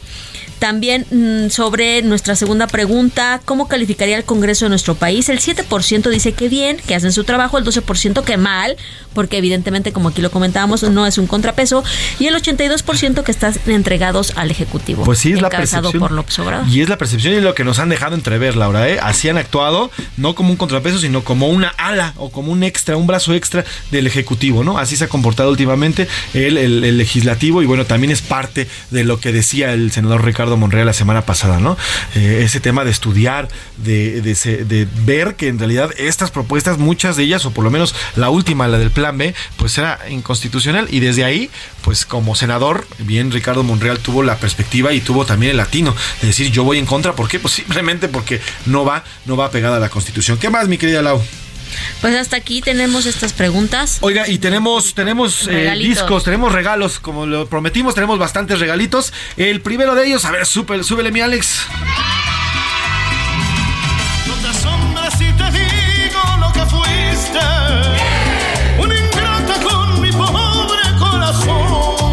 También mm, sobre nuestra segunda pregunta, ¿cómo calificaría el Congreso de nuestro país? El 7% dice que bien, que hacen su trabajo, el 12% que mal, porque evidentemente, como aquí lo comentábamos, no es un contrapeso, y el 82% que están entregados al Ejecutivo. Pues sí, es la percepción. por López Obrador. Y es la percepción y lo que nos han dejado entrever, Laura. ¿eh? Así han actuado, no como un contrapeso, sino como una ala o como un extra, un brazo extra del Ejecutivo, ¿no? Así se ha comportado últimamente el, el- el legislativo y bueno, también es parte de lo que decía el senador Ricardo Monreal la semana pasada, ¿no? Eh, ese tema de estudiar, de, de de ver que en realidad estas propuestas, muchas de ellas, o por lo menos la última, la del plan B, pues era inconstitucional y desde ahí, pues como senador, bien Ricardo Monreal tuvo la perspectiva y tuvo también el latino de decir yo voy en contra, ¿por qué? Pues simplemente porque no va, no va pegada a la Constitución. ¿Qué más, mi querida Lau? Pues hasta aquí tenemos estas preguntas. Oiga, y tenemos, tenemos eh, discos, tenemos regalos, como lo prometimos, tenemos bastantes regalitos. El primero de ellos, a ver, súbele, súbele mi Alex. No te asombres si te digo lo que fuiste. Un ingrata con mi pobre corazón.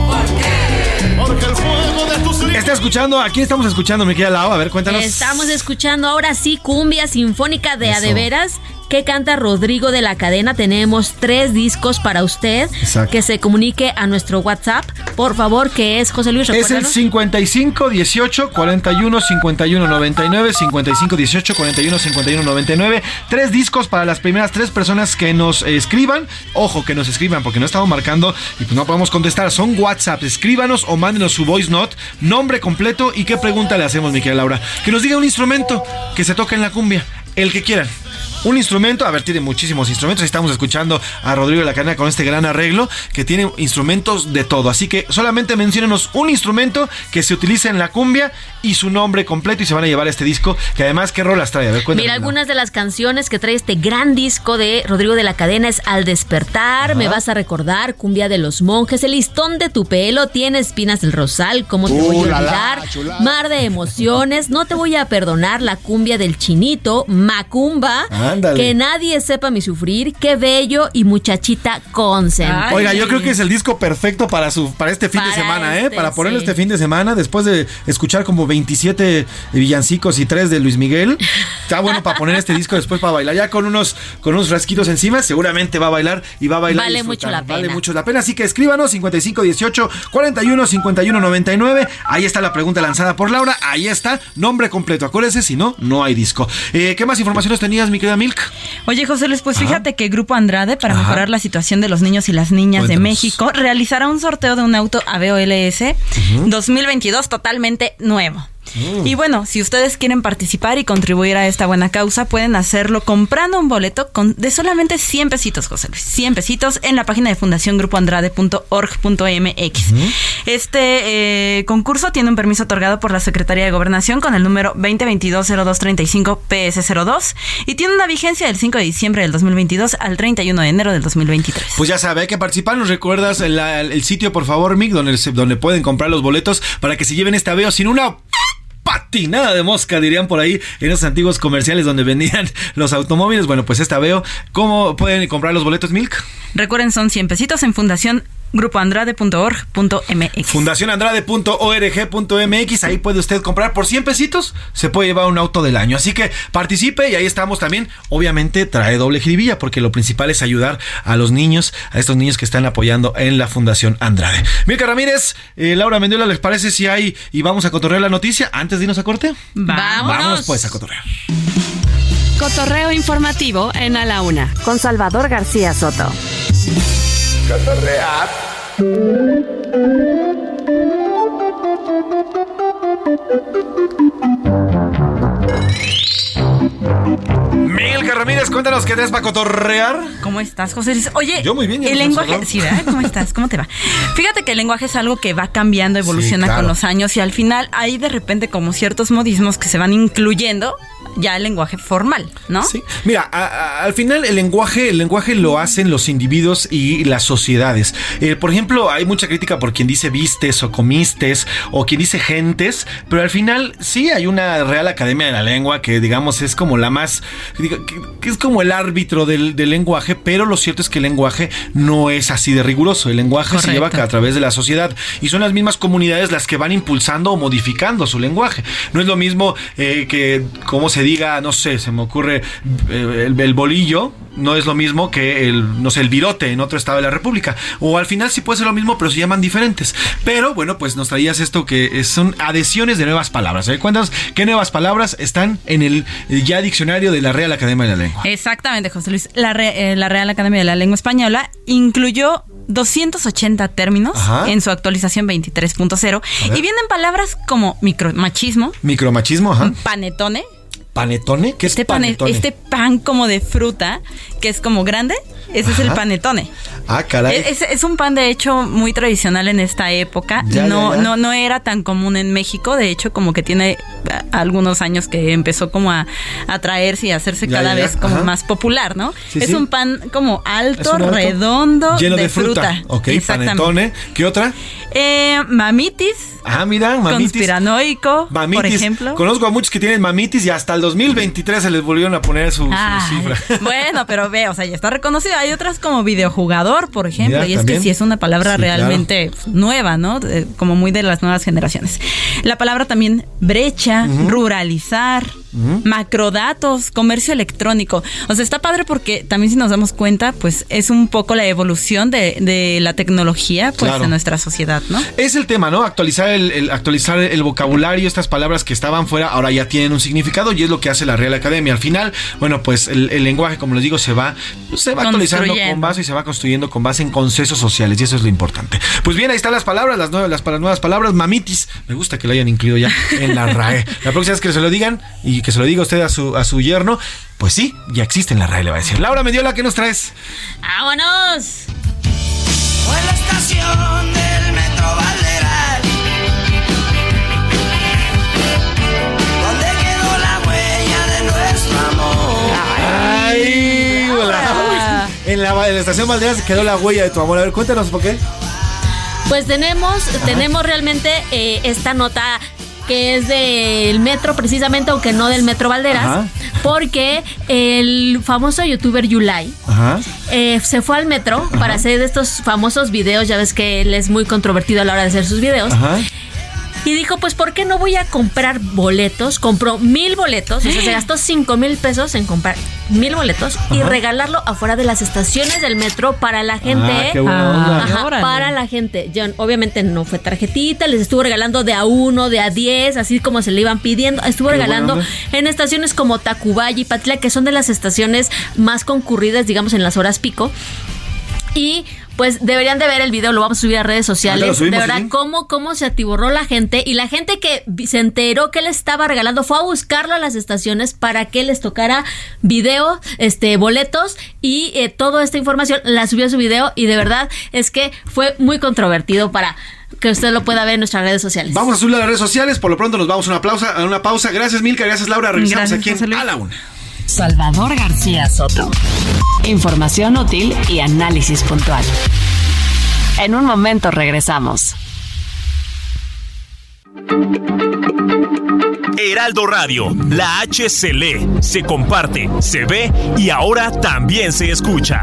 ¿Por qué? Porque el fuego de tus Está escuchando, aquí estamos escuchando, mi querida Lau, a ver, cuéntanos. Estamos escuchando ahora sí cumbia sinfónica de. Adeveras que canta Rodrigo de la Cadena. Tenemos tres discos para usted Exacto. que se comunique a nuestro WhatsApp. Por favor, que es José Luis. Es el recuérdanos. 55 18 41 51 99 55 18 41 51 99 tres discos para las primeras tres personas que nos escriban ojo que nos escriban porque no estamos marcando y pues no podemos contestar son WhatsApp escríbanos o mándenos su voice note nombre completo y qué pregunta le hacemos mi querida Laura que nos diga un instrumento que se toque en la cumbia el que quieran un instrumento, a ver, tiene muchísimos instrumentos. Estamos escuchando a Rodrigo de la Cadena con este gran arreglo que tiene instrumentos de todo. Así que solamente menciónenos un instrumento que se utilice en la cumbia y su nombre completo y se van a llevar este disco. Que además, ¿qué rolas trae? A ver, cuéntame. Mira, algunas de las canciones que trae este gran disco de Rodrigo de la Cadena es Al despertar, Me vas a recordar, Cumbia de los monjes, El listón de tu pelo, Tiene espinas del rosal, ¿Cómo te voy a Uh, la, la, olvidar? Mar de emociones, No te voy a perdonar, La cumbia del chinito, Macumba, Ándale. Que nadie sepa mi sufrir, Qué bello y muchachita consentida. Oiga, yo creo que es el disco perfecto para su para este fin de semana, ¿eh? este, Para ponerlo sí. este fin de semana, después de escuchar como 27 villancicos y 3 de Luis Miguel. Está bueno para poner este disco después para bailar. Ya con unos, con unos frasquitos encima, seguramente va a bailar y va a bailar. Vale mucho la Vale pena. mucho la pena. Así que escríbanos 55 18 41 51 99. Ahí está la pregunta lanzada por Laura. Ahí está, nombre completo. Acuérdense, si no, no hay disco. Eh, ¿Qué más informaciones tenías, mi querida Milk? Oye, José Luis, pues fíjate que Grupo Andrade, para Ajá. mejorar la situación de los niños y las niñas de. México, realizará un sorteo de un auto ABOLS 2022 totalmente nuevo. Mm. Y bueno, si ustedes quieren participar y contribuir a esta buena causa, pueden hacerlo comprando un boleto con, de solamente 100 pesitos, José Luis. 100 pesitos en la página de fundaciongrupoandrade.org.mx. Este eh, concurso tiene un permiso otorgado por la Secretaría de Gobernación con el número 2022-0235-PS02 y tiene una vigencia del 5 de diciembre del 2022 al 31 de enero del 2023. Pues ya sabe, hay que participar. ¿Nos recuerdas el, el- sitio, por favor, Mick, donde, donde pueden comprar los boletos para que se lleven este aveo sin una patinada de mosca, dirían por ahí, en esos antiguos comerciales donde vendían los automóviles? Bueno, pues esta veo. ¿Cómo pueden comprar los boletos, Milk? Recuerden, son 100 pesitos en fundación grupoandrade.org.mx. Fundacionandrade.org.mx, ahí puede usted comprar por 100 pesitos, se puede llevar un auto del año. Así que participe y ahí estamos también. Obviamente trae doble jiribilla porque lo principal es ayudar a los niños, a estos niños que están apoyando en la Fundación Andrade. Milka Ramírez, eh, Laura Mendiola, ¿les parece si hay y vamos a cotorrear la noticia antes de irnos a corte? Vámonos. Vámonos pues a cotorrear. Cotorreo informativo en A la Una. Con Salvador García Soto. Milka Ramírez, cuéntanos qué es para cotorrear. ¿Cómo estás, José Luis? Oye, Yo muy bien, el lenguaje, sí, ¿verdad? ¿Cómo estás? ¿Cómo te va? Fíjate que el lenguaje es algo que va cambiando, evoluciona claro. con los años y al final hay de repente como ciertos modismos que se van incluyendo ya el lenguaje formal, ¿no? Sí. Mira, a- a- al final el lenguaje, el lenguaje lo hacen los individuos y las sociedades. Eh, por ejemplo, hay mucha crítica por quien dice vistes o comistes o quien dice gentes, pero al final sí hay una Real Academia de la Lengua que digamos es como la más, que, es como el árbitro del, del lenguaje, pero lo cierto es que el lenguaje no es así de riguroso. El lenguaje se lleva a través de la sociedad y son las mismas comunidades las que van impulsando o modificando su lenguaje. No es lo mismo eh, que, como se diga, no sé, se me ocurre eh, el, el bolillo, no es lo mismo que el, no sé, el virote en otro estado de la República. O al final sí puede ser lo mismo, pero se llaman diferentes. Pero bueno, pues nos traías esto que son adhesiones de nuevas palabras. ¿eh? Cuéntanos qué nuevas palabras están en el eh, ya diccionario de la Real Academia de la Lengua. Exactamente, José Luis. La, Re- eh, la Real Academia de la Lengua Española incluyó 280 términos Ajá. en su actualización 23.0 A ver. y vienen palabras como micromachismo, Micromachismo, ajá. panetone, Panetone, ¿qué es este, pane- panetone? este pan como de fruta que es como grande, ese es el panetone. Ah, caray. Es, es un pan de hecho muy tradicional en esta época. Ya, no, ya, ya. no, no era tan común en México. De hecho, como que tiene ah, algunos años que empezó como a, a traerse y a hacerse cada vez como Ajá. más popular, ¿no? Sí, es sí. un pan como Es alto, redondo, lleno de, fruta. fruta. Ok, panetone. ¿Qué otra? Eh, mamitis, Ah, mira, mamitis. conspiranoico, Mamitis. por ejemplo. Conozco a muchos que tienen mamitis y hasta el 2023 se les volvieron a poner su, su cifra. bueno, pero ve, o sea, ya está reconocido. Hay otras como videojugador, por ejemplo, Mira, y es también. que sí es una palabra Sí, claro. realmente nueva, ¿no? De- como muy de las nuevas generaciones. La palabra también brecha, ruralizar, macrodatos, comercio electrónico. O sea, está padre porque también si nos damos cuenta, pues es un poco la evolución de, de la tecnología, pues Claro. en nuestra sociedad, ¿no? Es el tema, ¿no? Actualizar el, el- actualizar el vocabulario, estas palabras que estaban fuera, ahora ya tienen un significado y es lo que hace la Real Academia. Al final, bueno, pues el, el lenguaje, como les digo, se va, se va actualizando con base y se va construyendo con base en consensos sociales y eso es lo importante. Pues bien, ahí están las palabras, las nuevas, las nuevas palabras, mamitis. Me gusta que lo hayan incluido ya en la RAE. La próxima vez que se lo digan y que se lo diga usted a su, a su yerno, pues sí, ya existe en la RAE, le va a decir. Laura Mediola, ¿qué nos traes? ¡Vámonos! Fue la estación del Metro Valderal Donde quedó la huella de nuestro amor ¡Ay! Laura. En la, en la estación Valderas se quedó la huella de tu amor. A ver, cuéntanos por qué. Pues tenemos, tenemos realmente eh, esta nota que es del metro precisamente, aunque no del metro Valderas, Ajá. porque el famoso youtuber Yulai eh, se fue al metro para hacer estos famosos videos, ya ves que él es muy controvertido a la hora de hacer sus videos. Ajá. Y dijo, pues, ¿por qué no voy a comprar boletos? Compró mil boletos, o sea, se gastó cinco mil pesos en comprar mil boletos y regalarlo afuera de las estaciones del metro para la gente. Ah, qué buena onda. Ajá, para la gente. Yo, obviamente no fue tarjetita, les estuvo regalando de a uno, de a diez, así como se le iban pidiendo. Estuvo Qué regalando en estaciones como Tacubaya y Patla, que son de las estaciones más concurridas, digamos, en las horas pico. Y pues deberían de ver el video, lo vamos a subir a redes sociales. subimos, de verdad, sí. cómo, cómo se atiborró la gente. Y la gente que se enteró que le estaba regalando fue a buscarlo a las estaciones para que les tocara video, este, boletos y eh, toda esta información. La subió a su video y de verdad es que fue muy controvertido para que usted lo pueda ver en nuestras redes sociales. Vamos a subir a las redes sociales. Por lo pronto nos vamos a una pausa. A una pausa. Gracias, Milka. Gracias, Laura. Regresamos Gracias, aquí en. A la Una. Salvador García Soto. Información útil y análisis puntual. En un momento regresamos. Heraldo Radio, la H se lee, se comparte, se ve y ahora también se escucha.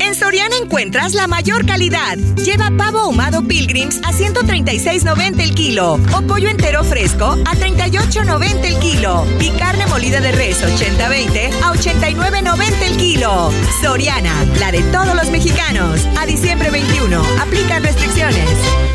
En Soriana encuentras la mayor calidad. Lleva pavo ahumado Pilgrims a 136.90 el kilo o pollo entero fresco a 38.90 el kilo y carne molida de res 80-20 a 89.90 el kilo. Soriana, la de todos los mexicanos. A diciembre 21, aplican restricciones.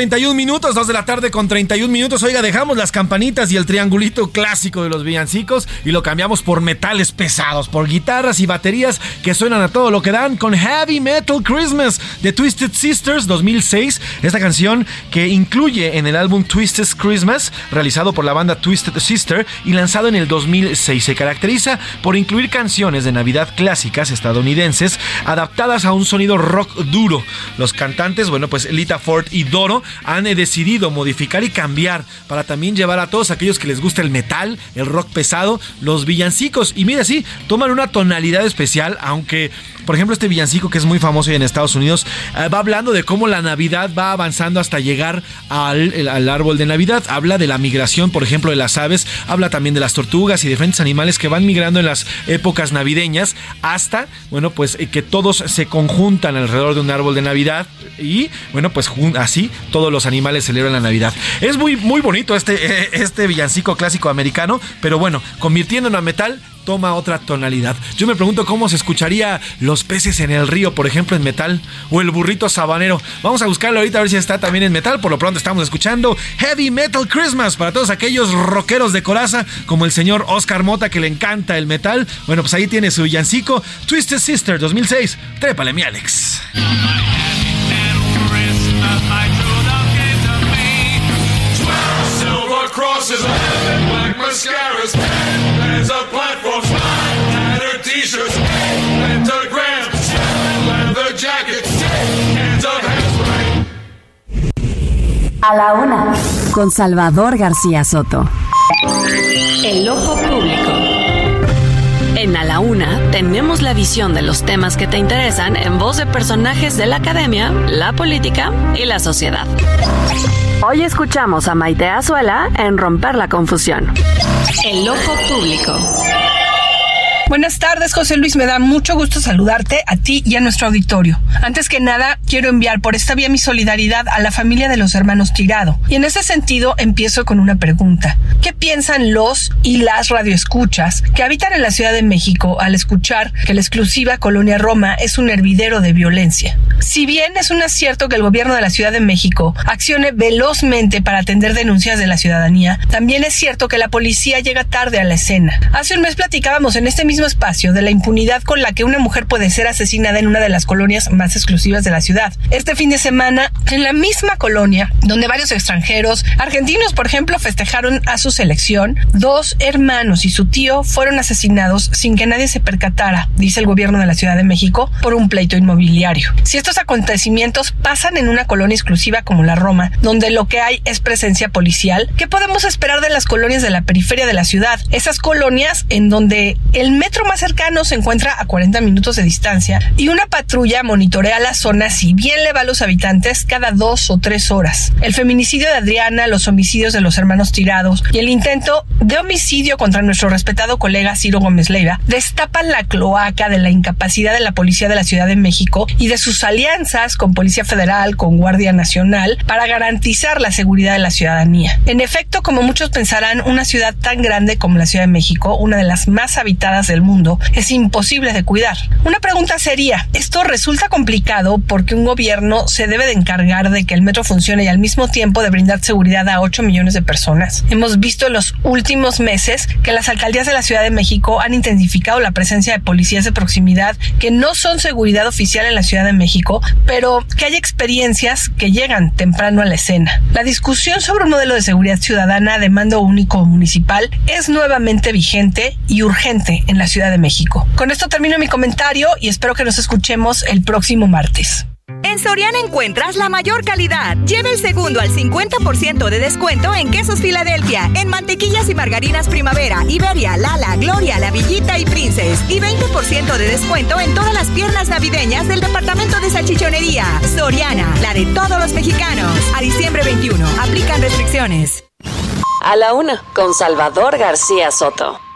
31 minutos, 2 de la tarde con 31 minutos. Oiga, dejamos las campanitas y el triangulito clásico de los villancicos y lo cambiamos por metales pesados, por guitarras y baterías que suenan a todo lo que dan con Heavy Metal Christmas de Twisted Sisters 2006. Esta canción que incluye en el álbum Twisted Christmas, realizado por la banda Twisted Sister y lanzado en el 2006. Se caracteriza por incluir canciones de Navidad clásicas estadounidenses adaptadas a un sonido rock duro. Los cantantes, bueno, pues Lita Ford y Doro han decidido modificar y cambiar para también llevar a todos aquellos que les gusta el metal, el rock pesado, los villancicos. Y mira, sí, toman una tonalidad especial, aunque por ejemplo, este villancico que es muy famoso en Estados Unidos eh, va hablando de cómo la Navidad va avanzando hasta llegar al, al, árbol de Navidad. Habla de la migración, por ejemplo, de las aves. Habla también de las tortugas y diferentes animales que van migrando en las épocas navideñas hasta, bueno, pues eh, que todos se conjuntan alrededor de un árbol de Navidad y, bueno, pues así todos los animales celebran la Navidad. Es muy, muy bonito este, este villancico clásico americano, pero bueno, convirtiéndolo a metal toma otra tonalidad. Yo me pregunto cómo se escucharía los peces en el río, por ejemplo, en metal, o el burrito sabanero. Vamos a buscarlo ahorita a ver si está también en metal. Por lo pronto estamos escuchando Heavy Metal Christmas para todos aquellos rockeros de coraza, como el señor Oscar Mota que le encanta el metal. Bueno, pues ahí tiene su villancico Twisted Sister 2006. Trépale, mi Alex. Crosses, black mascaras, bands of platforms, tattered t-shirts, pentagrams, leather jackets, hands of hairspray. A la una, con Salvador García Soto. El ojo público. En A la Una tenemos la visión de los temas que te interesan en voz de personajes de la academia, la política y la sociedad. Hoy escuchamos a Maite Azuela en Romper la Confusión. El ojo público. Buenas tardes, José Luis. Me da mucho gusto saludarte a ti y a nuestro auditorio. Antes que nada, quiero enviar por esta vía mi solidaridad a la familia de los hermanos Tirado. Y en ese sentido, empiezo con una pregunta. ¿Qué piensan los y las radioescuchas que habitan en la Ciudad de México al escuchar que la exclusiva colonia Roma es un hervidero de violencia? Si bien es un acierto que el gobierno de la Ciudad de México accione velozmente para atender denuncias de la ciudadanía, también es cierto que la policía llega tarde a la escena. Hace un mes platicábamos en este mismo espacio de la impunidad con la que una mujer puede ser asesinada en una de las colonias más exclusivas de la ciudad. Este fin de semana, en la misma colonia, donde varios extranjeros, argentinos por ejemplo, festejaron a su selección, dos hermanos y su tío fueron asesinados sin que nadie se percatara, dice el gobierno de la Ciudad de México, por un pleito inmobiliario. Si estos acontecimientos pasan en una colonia exclusiva como la Roma, donde lo que hay es presencia policial, ¿qué podemos esperar de las colonias de la periferia de la ciudad? Esas colonias en donde el metro metro más cercano se encuentra a 40 minutos de distancia y una patrulla monitorea la zona si bien le va a los habitantes cada dos o tres horas. El feminicidio de Adriana, los homicidios de los hermanos tirados y el intento de homicidio contra nuestro respetado colega Ciro Gómez Leiva destapan la cloaca de la incapacidad de la policía de la Ciudad de México y de sus alianzas con Policía Federal, con Guardia Nacional, para garantizar la seguridad de la ciudadanía. En efecto, como muchos pensarán, una ciudad tan grande como la Ciudad de México, una de las más habitadas del mundo, es imposible de cuidar. Una pregunta sería, ¿esto resulta complicado porque un gobierno se debe de encargar de que el metro funcione y al mismo tiempo de brindar seguridad a 8 millones de personas? Hemos visto en los últimos meses que las alcaldías de la Ciudad de México han intensificado la presencia de policías de proximidad que no son seguridad oficial en la Ciudad de México, pero que hay experiencias que llegan temprano a la escena. La discusión sobre un modelo de seguridad ciudadana de mando único municipal es nuevamente vigente y urgente en la Ciudad de México. Con esto termino mi comentario y espero que nos escuchemos el próximo martes. En Soriana encuentras la mayor calidad. Lleve el segundo al 50% de descuento en quesos Filadelfia, en mantequillas y margarinas Primavera, Iberia, Lala, Gloria, La Villita y Princess. Y 20% de descuento en todas las piernas navideñas del departamento de salchichonería. Soriana, la de todos los mexicanos. A diciembre 21, aplican restricciones. A la una, con Salvador García Soto.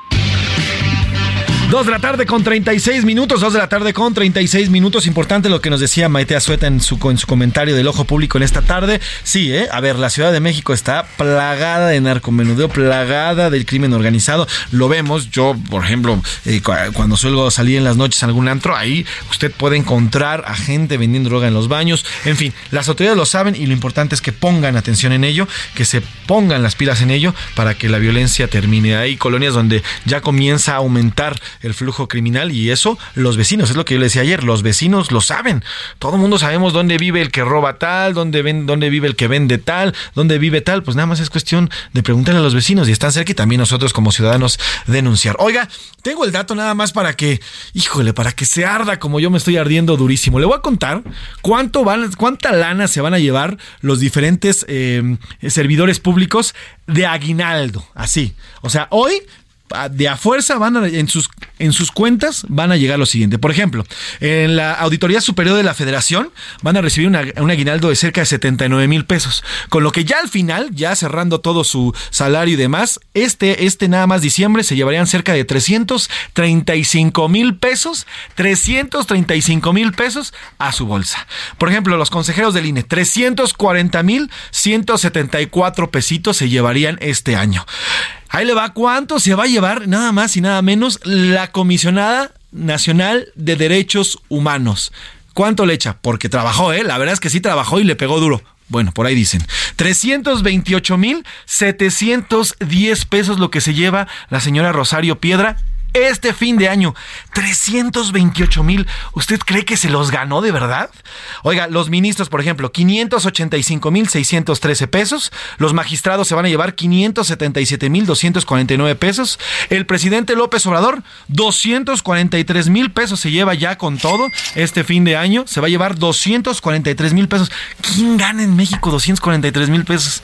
Dos de la tarde con 36 minutos, dos de la tarde con 36 minutos. Importante lo que nos decía Maite Azueta en su, en su comentario del ojo público en esta tarde. Sí, ¿eh? a ver, la Ciudad de México está plagada de narcomenudeo, plagada del crimen organizado. Lo vemos, yo, por ejemplo, eh, cuando suelo salir en las noches a algún antro, ahí usted puede encontrar a gente vendiendo droga en los baños. En fin, las autoridades lo saben y lo importante es que pongan atención en ello, que se pongan las pilas en ello para que la violencia termine. Hay colonias donde ya comienza a aumentar el flujo criminal y eso los vecinos, es lo que yo le decía ayer, los vecinos lo saben. Todo el mundo sabemos dónde vive el que roba tal, dónde, ven, dónde vive el que vende tal, dónde vive tal, pues nada más es cuestión de preguntarle a los vecinos y están cerca y también nosotros como ciudadanos denunciar. Oiga, tengo el dato nada más para que, híjole, para que se arda como yo me estoy ardiendo durísimo. Le voy a contar cuánto van, cuánta lana se van a llevar los diferentes eh, servidores públicos de aguinaldo. Así. O sea, hoy de a fuerza van a, en sus en sus cuentas van a llegar lo siguiente. Por ejemplo, en la Auditoría Superior de la Federación van a recibir un aguinaldo de cerca de 79 mil pesos. Con lo que ya al final, ya cerrando todo su salario y demás, este, este nada más diciembre se llevarían cerca de 335 mil pesos, 335 mil pesos a su bolsa. Por ejemplo, los consejeros del INE, 340 mil 174 pesitos se llevarían este año. Ahí le va cuánto se va a llevar nada más y nada menos la comisionada nacional de derechos humanos. ¿Cuánto le echa? Porque trabajó, ¿eh? La verdad es que sí trabajó y le pegó duro. Bueno, por ahí dicen. 328 mil 710 pesos lo que se lleva la señora Rosario Piedra este fin de año. 328 mil. ¿Usted cree que se los ganó de verdad? Oiga, los ministros, por ejemplo, 585 mil 613 pesos. Los magistrados se van a llevar 577 mil 249 pesos. El presidente López Obrador, 243 mil pesos se lleva ya con todo este fin de año. Se va a llevar 243 mil pesos. ¿Quién gana en México 243 mil pesos?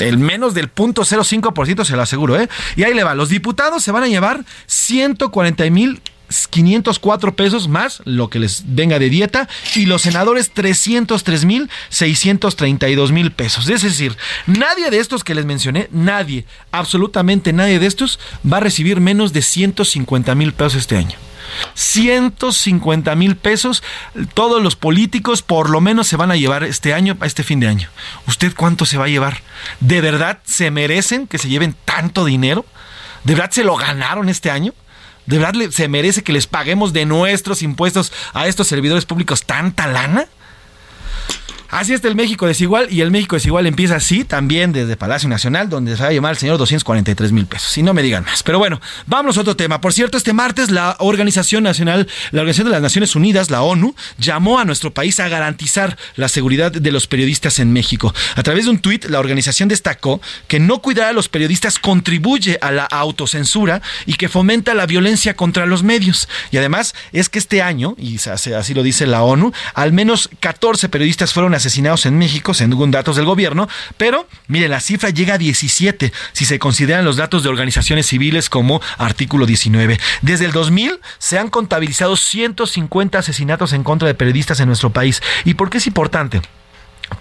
el menos del 0.05% se lo aseguro, ¿eh? Y ahí le va, los diputados se van a llevar 140 mil 504 pesos más lo que les venga de dieta y los senadores 303 mil 632 mil pesos. Es decir, nadie de estos que les mencioné, nadie, absolutamente nadie de estos va a recibir menos de 150 mil pesos este año. 150 mil pesos. Todos los políticos por lo menos se van a llevar este año, este fin de año. ¿Usted cuánto se va a llevar? ¿De verdad se merecen que se lleven tanto dinero? ¿De verdad se lo ganaron este año? ¿De verdad se merece que les paguemos de nuestros impuestos a estos servidores públicos tanta lana? Así está el México desigual y el México desigual empieza así también desde Palacio Nacional, donde se va a llamar el señor 243 mil pesos. Si no me digan más. Pero bueno, vamos a otro tema. Por cierto, este martes la Organización Nacional, la Organización de las Naciones Unidas, la ONU, llamó a nuestro país a garantizar la seguridad de los periodistas en México. A través de un tuit, la organización destacó que no cuidar a los periodistas contribuye a la autocensura y que fomenta la violencia contra los medios. Y además es que este año, y así lo dice la ONU, al menos 14 periodistas fueron asesinados asesinados en México, según datos del gobierno, pero mire, la cifra llega a 17 si se consideran los datos de organizaciones civiles como artículo 19. Desde el 2000 se han contabilizado 150 asesinatos en contra de periodistas en nuestro país. ¿Y por qué es importante?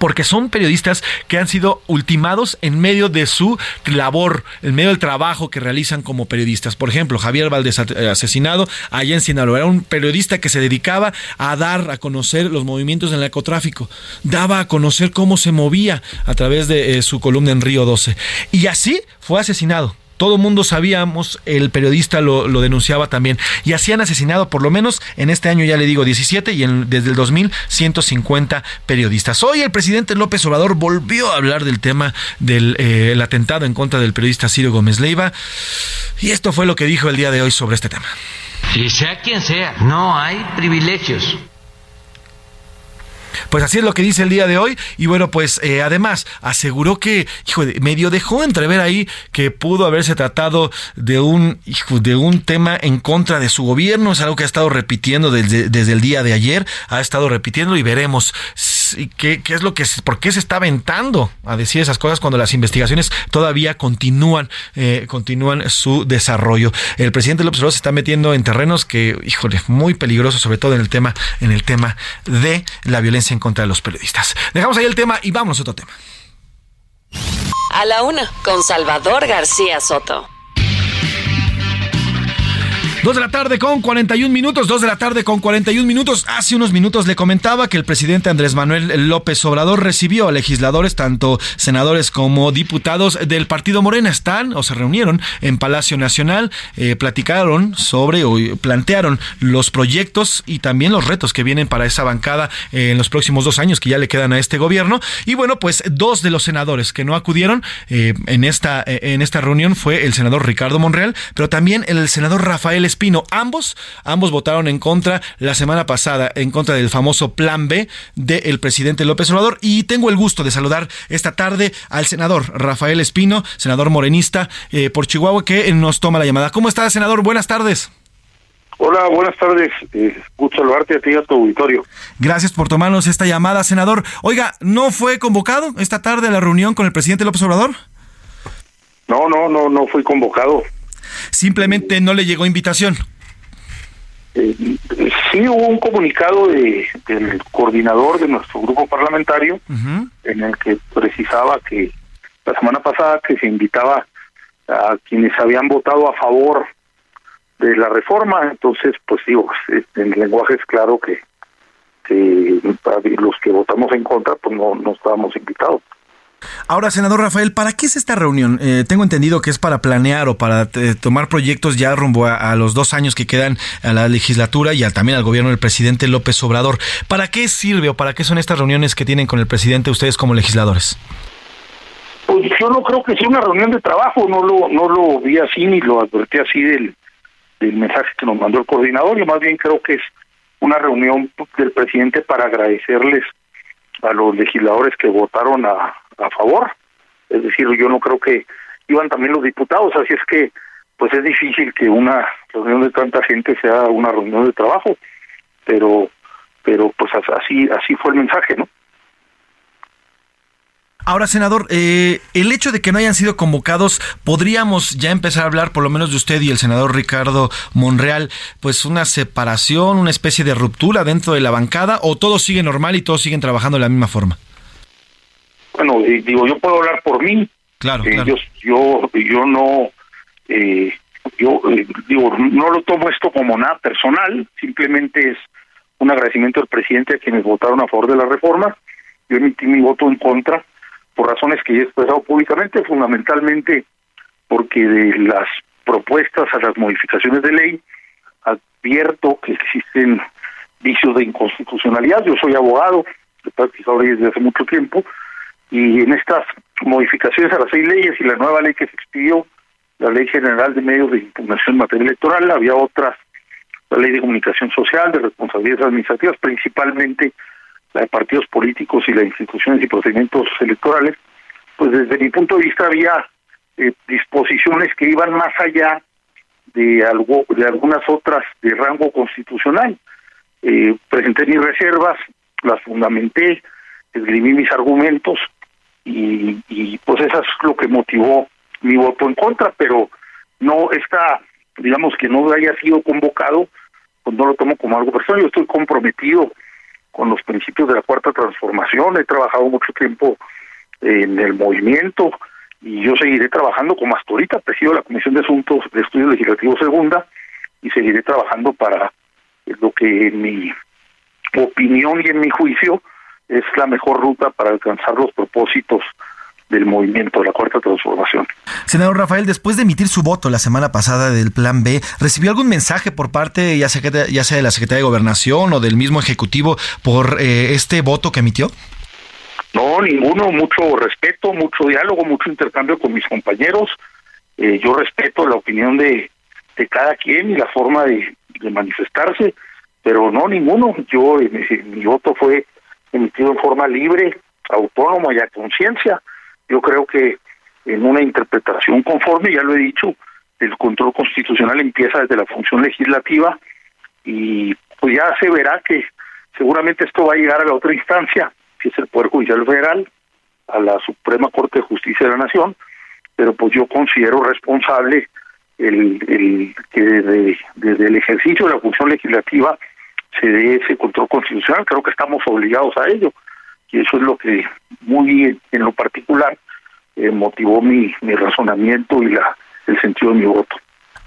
Porque son periodistas que han sido ultimados en medio de su labor, en medio del trabajo que realizan como periodistas. Por ejemplo, Javier Valdés eh, asesinado allá en Sinaloa. Era un periodista que se dedicaba a dar a conocer los movimientos del narcotráfico. Daba a conocer cómo se movía a través de eh, su columna en Río 12. Y así fue asesinado todo mundo sabíamos, el periodista lo, denunciaba también. Y así han asesinado por lo menos en este año, ya le digo, 17 y desde el 2000, 150 periodistas. Hoy el presidente López Obrador volvió a hablar del tema del eh, atentado en contra del periodista Ciro Gómez Leiva. Y esto fue lo que dijo el día de hoy sobre este tema. Y sea quien sea, no hay privilegios. Pues así es lo que dice el día de hoy. Y bueno, pues eh, además aseguró que, hijo, medio dejó entrever ahí que pudo haberse tratado de un, de un tema en contra de su gobierno. Es algo que ha estado repitiendo desde, desde el día de ayer. Ha estado repitiendo y veremos qué, qué es lo que, por qué se está aventando a decir esas cosas cuando las investigaciones todavía continúan, eh, continúan su desarrollo. El presidente López Obrador se está metiendo en terrenos que, híjole, muy peligrosos, sobre todo en el tema, en el tema de la violencia en contra de los periodistas. Dejamos ahí el tema y vamos a otro tema. A la una, con Salvador García Soto. Dos de la tarde con 41 minutos, dos de la tarde con 41 minutos. Hace unos minutos le comentaba que el presidente Andrés Manuel López Obrador recibió a legisladores, tanto senadores como diputados del Partido Morena. Están o se reunieron en Palacio Nacional, eh, platicaron sobre o plantearon los proyectos y también los retos que vienen para esa bancada eh, en los próximos dos años que ya le quedan a este gobierno. Y bueno, pues dos de los senadores que no acudieron eh, en, esta, en esta reunión fue el senador Ricardo Monreal, pero también el senador Rafael Espino. Ambos, ambos votaron en contra la semana pasada, en contra del famoso plan B del presidente López Obrador. Y tengo el gusto de saludar esta tarde al senador Rafael Espino, senador morenista eh, por Chihuahua, que nos toma la llamada. ¿Cómo está, senador? Buenas tardes. Hola, buenas tardes. Eh, gusto saludarte a ti y a tu auditorio. Gracias por tomarnos esta llamada, senador. Oiga, ¿no fue convocado esta tarde a la reunión con el presidente López Obrador? No, no, no, no fui convocado. Simplemente no le llegó invitación. Eh, sí hubo un comunicado de, del coordinador de nuestro grupo parlamentario en el que precisaba que la semana pasada que se invitaba a quienes habían votado a favor de la reforma, entonces pues digo, en el lenguaje es claro que, que los que votamos en contra pues no, no estábamos invitados. Ahora, senador Rafael, ¿para qué es esta reunión? Eh, tengo entendido que es para planear o para eh, tomar proyectos ya rumbo a, los dos años que quedan a la legislatura y también al gobierno del presidente López Obrador. ¿Para qué sirve o para qué son estas reuniones que tienen con el presidente ustedes como legisladores? Pues yo no creo que sea una reunión de trabajo, no lo, no lo vi así ni lo advertí así del, del mensaje que nos mandó el coordinador, yo más bien creo que es una reunión del presidente para agradecerles a los legisladores que votaron a, a favor. Es decir, yo no creo que iban también los diputados, así es que pues es difícil que una reunión de tanta gente sea una reunión de trabajo, pero pero pues así así fue el mensaje, ¿no? Ahora, senador, eh, el hecho de que no hayan sido convocados, podríamos ya empezar a hablar, por lo menos de usted y el senador Ricardo Monreal, pues una separación, una especie de ruptura dentro de la bancada, o todo sigue normal y todos siguen trabajando de la misma forma bueno, eh, digo, yo puedo hablar por mí. Claro, eh, Yo, yo, yo no, eh, yo digo, no lo tomo esto como nada personal, simplemente es un agradecimiento al presidente a quienes votaron a favor de la reforma. Yo emití mi voto en contra por razones que ya he expresado públicamente, fundamentalmente porque de las propuestas a las modificaciones de ley advierto que existen vicios de inconstitucionalidad. Yo soy abogado, he practicado leyes desde hace mucho tiempo, y en estas modificaciones a las seis leyes y la nueva ley que se expidió, la Ley General de Medios de Impugnación en Materia Electoral, había otras, la Ley de Comunicación Social, de Responsabilidades Administrativas, principalmente la de partidos políticos y las instituciones y procedimientos electorales, pues desde mi punto de vista había eh, disposiciones que iban más allá de algo de algunas otras de rango constitucional. Eh, presenté mis reservas, las fundamenté, esgrimí mis argumentos y, y pues eso es lo que motivó mi voto en contra, pero no está, digamos que no haya sido convocado, pues no lo tomo como algo personal, yo estoy comprometido con los principios de la cuarta transformación, he trabajado mucho tiempo en el movimiento y yo seguiré trabajando como hasta ahorita, presido la Comisión de Asuntos de Estudios Legislativos Segunda y seguiré trabajando para lo que en mi opinión y en mi juicio es la mejor ruta para alcanzar los propósitos del movimiento de la Cuarta Transformación. Senador Rafael, después de emitir su voto la semana pasada del Plan B, ¿recibió algún mensaje por parte ya sea, ya sea de la Secretaría de Gobernación o del mismo Ejecutivo por eh, este voto que emitió? No, ninguno, mucho respeto, mucho diálogo, mucho intercambio con mis compañeros. Eh, yo respeto la opinión de, de cada quien y la forma de, de manifestarse, pero no ninguno. Yo, eh, mi, mi voto fue emitido en forma libre, autónoma y a conciencia. Yo creo que en una interpretación conforme, ya lo he dicho, el control constitucional empieza desde la función legislativa y pues ya se verá que seguramente esto va a llegar a la otra instancia, que es el Poder Judicial Federal, a la Suprema Corte de Justicia de la Nación, pero pues yo considero responsable el, que desde el ejercicio de la función legislativa se dé ese control constitucional, creo que estamos obligados a ello, y eso es lo que muy en lo particular eh, motivó mi, mi razonamiento y la, el sentido de mi voto.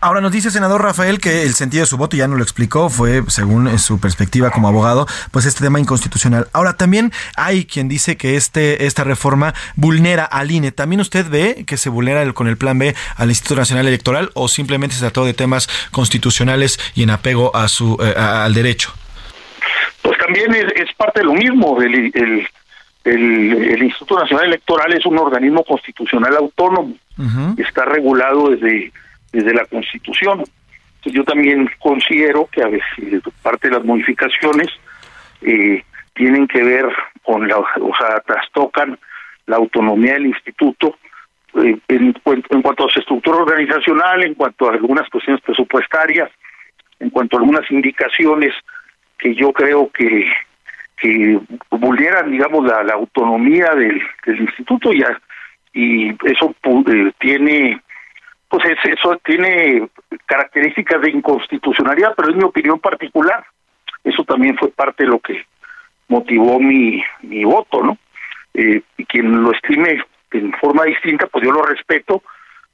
Ahora nos dice senador Rafael que el sentido de su voto ya no lo explicó, fue según eh, su perspectiva como abogado, pues este tema inconstitucional. Ahora también hay quien dice que este esta reforma vulnera al INE. ¿También usted ve que se vulnera el, con el plan B al Instituto Nacional Electoral o simplemente se trató de temas constitucionales y en apego a su eh, a, al derecho? Pues también es, es, parte de lo mismo. El, el, el, el, Instituto Nacional Electoral es un organismo constitucional autónomo. Uh -huh. Está regulado desde desde la Constitución. Yo también considero que a veces parte de las modificaciones eh, tienen que ver con la, o sea, trastocan la autonomía del instituto eh, en, cuanto a su estructura organizacional, en cuanto a algunas cuestiones presupuestarias, en cuanto a algunas indicaciones que yo creo que que vulneran, digamos, la, autonomía del, instituto y, a, y eso eh, tiene pues eso tiene características de inconstitucionalidad, pero es mi opinión particular. Eso también fue parte de lo que motivó mi, mi voto, ¿no? Eh, y quien lo estime en forma distinta, pues yo lo respeto,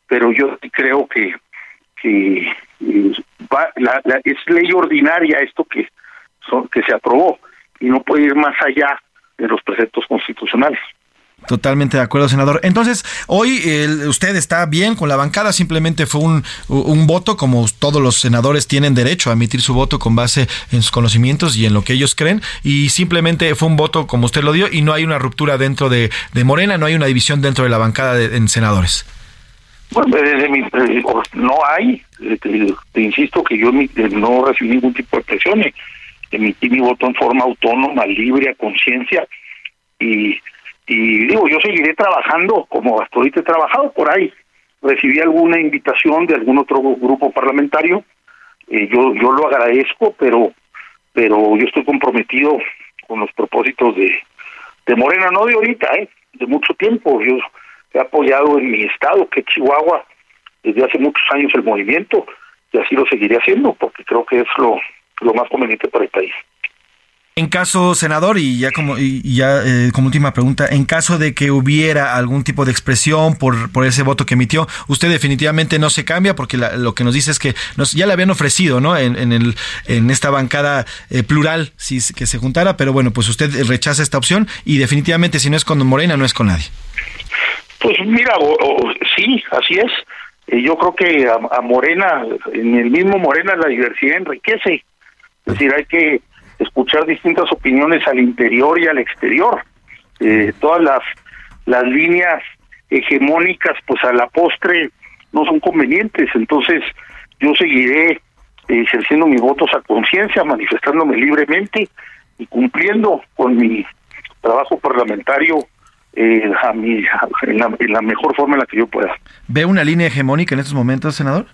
pero yo creo que, eh, va, la, es ley ordinaria esto que, son, que se aprobó y no puede ir más allá de los preceptos constitucionales. Totalmente de acuerdo, senador. Entonces, hoy el, usted está bien con la bancada, simplemente fue un, voto, como todos los senadores tienen derecho a emitir su voto con base en sus conocimientos y en lo que ellos creen, y simplemente fue un voto como usted lo dio, y no hay una ruptura dentro de, Morena, no hay una división dentro de la bancada de, en senadores. Bueno, desde mi, no hay, te, te insisto que yo no recibí ningún tipo de presiones, emití mi voto en forma autónoma, libre, a conciencia, y y digo, yo seguiré trabajando como hasta ahorita he trabajado por ahí. Recibí alguna invitación de algún otro grupo parlamentario, eh, yo yo lo agradezco, pero pero yo estoy comprometido con los propósitos de, de Morena, no de ahorita, eh, de mucho tiempo. Yo he apoyado en mi estado, que es Chihuahua, desde hace muchos años el movimiento, y así lo seguiré haciendo, porque creo que es lo, lo más conveniente para el país. En caso, senador, y ya como y ya eh, como última pregunta, en caso de que hubiera algún tipo de expresión por, por ese voto que emitió, usted definitivamente no se cambia porque la, lo que nos dice es que nos, ya le habían ofrecido, ¿no? En, en, el, en esta bancada eh, plural, si que se juntara, pero bueno, pues usted rechaza esta opción y definitivamente si no es con Morena, no es con nadie. Pues mira, o, o, sí, así es. Eh, yo creo que a, a Morena, en el mismo Morena, la diversidad enriquece. Es decir, hay que escuchar distintas opiniones al interior y al exterior. Eh, todas las, las líneas hegemónicas, pues a la postre no son convenientes. Entonces, yo seguiré ejerciendo mis votos a conciencia, manifestándome libremente y cumpliendo con mi trabajo parlamentario eh, a mi, en, la, en la mejor forma en la que yo pueda. ¿Ve una línea hegemónica en estos momentos, senador?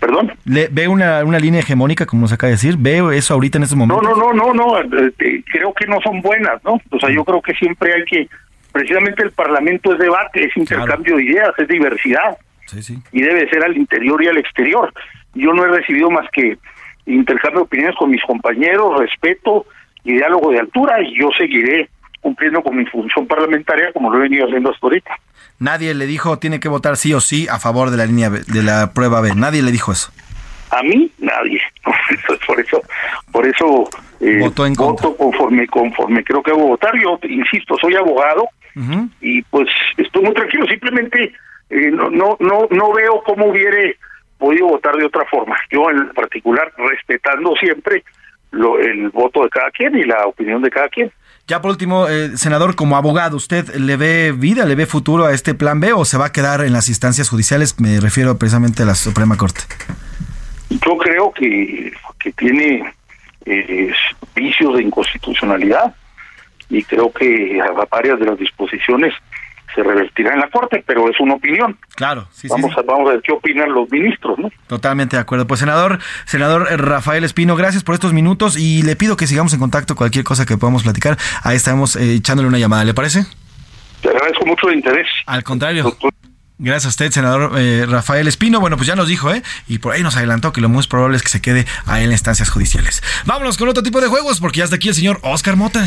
¿Perdón? Le, ¿Ve una, una línea hegemónica, como se acaba de decir? ¿Ve eso ahorita en este momento? No, no, no, no, no, eh, eh, creo que no son buenas, ¿no? O sea, yo creo que siempre hay que, precisamente el Parlamento es debate, es intercambio de ideas, es diversidad. Sí, sí. Y debe ser al interior y al exterior. Yo no he recibido más que intercambio de opiniones con mis compañeros, respeto y diálogo de altura, y yo seguiré cumpliendo con mi función parlamentaria como lo he venido haciendo hasta ahorita. Nadie le dijo tiene que votar sí o sí a favor de la línea B- de la prueba B. Nadie le dijo eso. A mí nadie. por eso, por eso eh, Votó en voto conforme conforme creo que debo votar. Yo insisto, soy abogado y pues estoy muy tranquilo. Simplemente eh, no, no no no veo cómo hubiere podido votar de otra forma. Yo en particular respetando siempre lo, el voto de cada quien y la opinión de cada quien. Ya por último, eh, senador, como abogado, ¿usted le ve vida, le ve futuro a este plan B o se va a quedar en las instancias judiciales? Me refiero precisamente a la Suprema Corte. Yo creo que, que tiene eh, vicios de inconstitucionalidad y creo que a varias de las disposiciones se revertirán en la Corte, pero es una opinión. Claro, sí, sí, vamos, A, vamos a ver qué opinan los ministros, ¿no? Totalmente de acuerdo. Pues senador, senador eh, Rafael Espino, gracias por estos minutos y le pido que sigamos en contacto cualquier cosa que podamos platicar. Ahí estamos eh, echándole una llamada, ¿le parece? Te agradezco mucho el interés. Al contrario. Gracias a usted, senador eh, Rafael Espino. Bueno, pues ya nos dijo, ¿eh? Y por ahí nos adelantó que lo más probable es que se quede ahí en instancias judiciales. Vámonos con otro tipo de juegos, porque ya está aquí el señor Oscar Mota.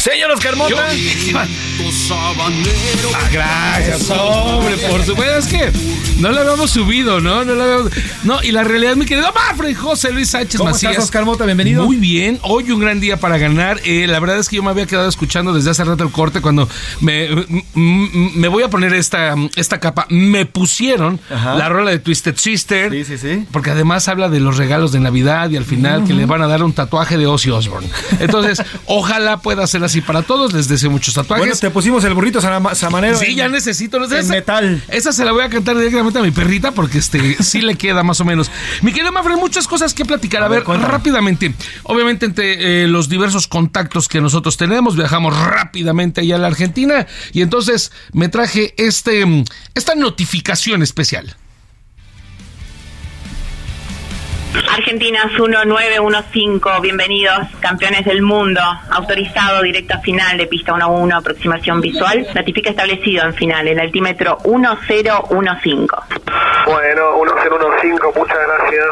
Señor Oscar Mota. Ah, gracias, hombre, por supuesto. Es que no lo habíamos subido, ¿no? No, lo habíamos- no, y la realidad, mi querido Mafre José Luis Sánchez ¿Cómo Macías. estás, Oscar Mota? Bienvenido. Muy bien. Hoy un gran día para ganar. Eh, la verdad es que yo me había quedado escuchando desde hace rato el corte cuando me, me voy a poner esta, esta capa. Me pusieron Ajá. la rola de Twisted Sister. Sí, sí, sí. Porque además habla de los regalos de Navidad y al final que le van a dar un tatuaje de Ozzy Osbourne. Entonces, ojalá pueda así para todos. Les deseo muchos tatuajes. Bueno, te pusimos el burrito sama- samanero. Sí, en- ya necesito. ¿no? en Esa- metal. Esa se la voy a cantar directamente a mi perrita porque este sí le queda más o menos. Mi querido Mafre, muchas cosas que platicar. A, A ver, rápidamente. Obviamente, entre eh, los diversos contactos que nosotros tenemos, viajamos rápidamente allá a la Argentina. Y entonces me traje este, mm, esta notificación especial. Argentinas 1915, bienvenidos, campeones del mundo, autorizado directo a final de pista 1-1, aproximación visual, notifica establecido en final, el altímetro 1015. Bueno, 1015, muchas gracias.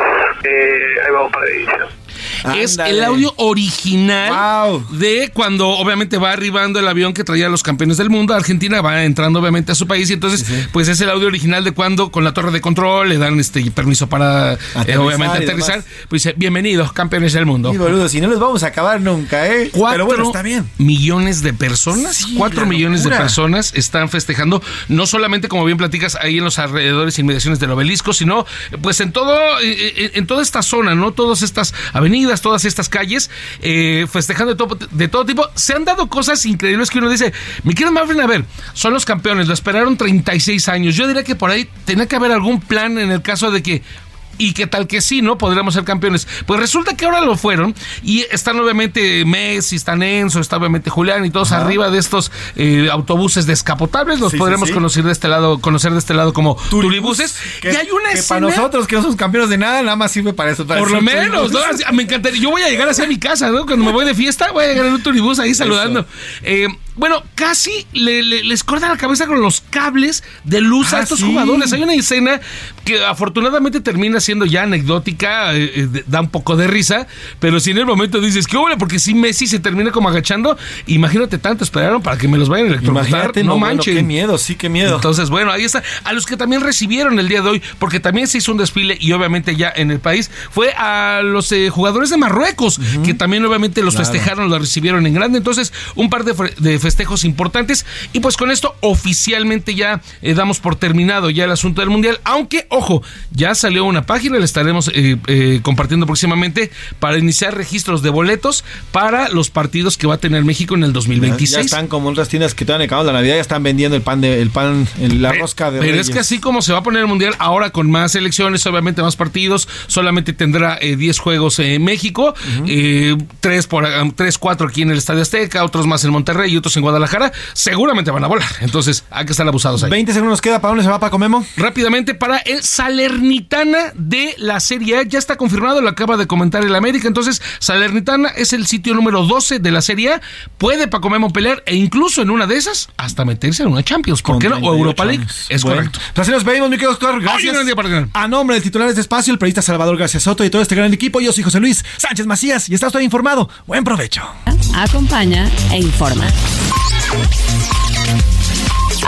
Eh, ahí vamos para edición. Es el audio original de cuando obviamente va arribando el avión que traía a los campeones del mundo. Argentina va entrando obviamente a su país y entonces pues es el audio original de cuando con la torre de control le dan este permiso para eh, obviamente aterrizar. Pues dice, bienvenidos campeones del mundo. Sí, boludo, si no los vamos a acabar nunca, ¿eh? Cuatro Pero bueno, está bien. millones de personas, cuatro millones de personas están festejando, no solamente como bien platicas ahí en los alrededores y inmediaciones del obelisco, sino pues en todo, eh, eh, en toda esta zona, ¿no? Todas estas avenidas, todas estas calles, eh, festejando de todo, de todo tipo. Se han dado cosas increíbles que uno dice, mi querido Marvin, a ver, son los campeones, lo esperaron 36 años. Yo diría que por ahí tenía que haber algún plan en el caso de que y que tal que sí, ¿no? Podríamos ser campeones. Pues resulta que ahora lo fueron y están obviamente Messi, están Enzo, está obviamente Julián y todos arriba de estos eh, autobuses descapotables. Los Sí, podremos sí. conocer de este lado, conocer de este lado como turibuses. Que, y hay una que escena. para nosotros que no somos campeones de nada, nada más sirve para eso. para Por lo menos, ¿no? Así- Me encantaría. Yo voy a llegar hacia mi casa, ¿no? Cuando me voy de fiesta, voy a llegar en un turibús ahí saludando. Eh, bueno, casi le- le- les corta la cabeza con los cables de luz a Ah, estos sí. jugadores. Hay una escena que afortunadamente termina siendo ya anecdótica, eh, eh, da un poco de risa, pero si en el momento dices, ¿qué hombre? Porque si Messi se termina como agachando, imagínate tanto esperaron para que me los vayan a electrocutar. Imagínate, no, no, bueno, manchen. qué miedo, sí, qué miedo. Entonces, bueno, ahí está. A los que también recibieron el día de hoy, porque también se hizo un desfile y obviamente ya en el país, fue a los eh, jugadores de Marruecos, que también obviamente los Claro. festejaron, los recibieron en grande. Entonces, un par de, de festejos importantes. Y pues con esto oficialmente ya eh, damos por terminado ya el asunto del Mundial. Aunque, ojo, ya salió una página, la estaremos eh, eh, compartiendo próximamente para iniciar registros de boletos para los partidos que va a tener México en el 2026. Ya están como otras tiendas que todavía acabado la Navidad, ya están vendiendo el pan de el pan, la rosca de Pero es que así como se va a poner el Mundial ahora con más elecciones, obviamente más partidos, solamente tendrá 10 juegos en México, tres por tres, cuatro aquí en el Estadio Azteca, otros más en Monterrey y otros en Guadalajara, seguramente van a volar. Entonces hay que estar abusados ahí. 20 segundos queda, ¿para dónde se va Paco Memo? Rápidamente para el Salernitana de la Serie A. Ya está confirmado, lo acaba de comentar el América. Entonces, Salernitana es el sitio número 12 de la Serie A. Puede Paco Memo pelear e incluso en una de esas hasta meterse en una Champions. ¿Por qué no? O Europa League. Es correcto. Entonces nos vemos, mi querido doctor. Gracias. a nombre del titular de este espacio, el periodista Salvador García Soto y todo este gran equipo, yo soy José Luis Sánchez Macías y está usted informado. Buen provecho. Acompaña e informa.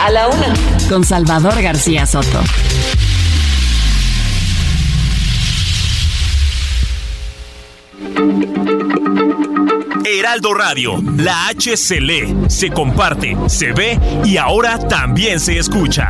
A la una, con Salvador García Soto. Heraldo Radio, la H se lee, se comparte, se ve y ahora también se escucha.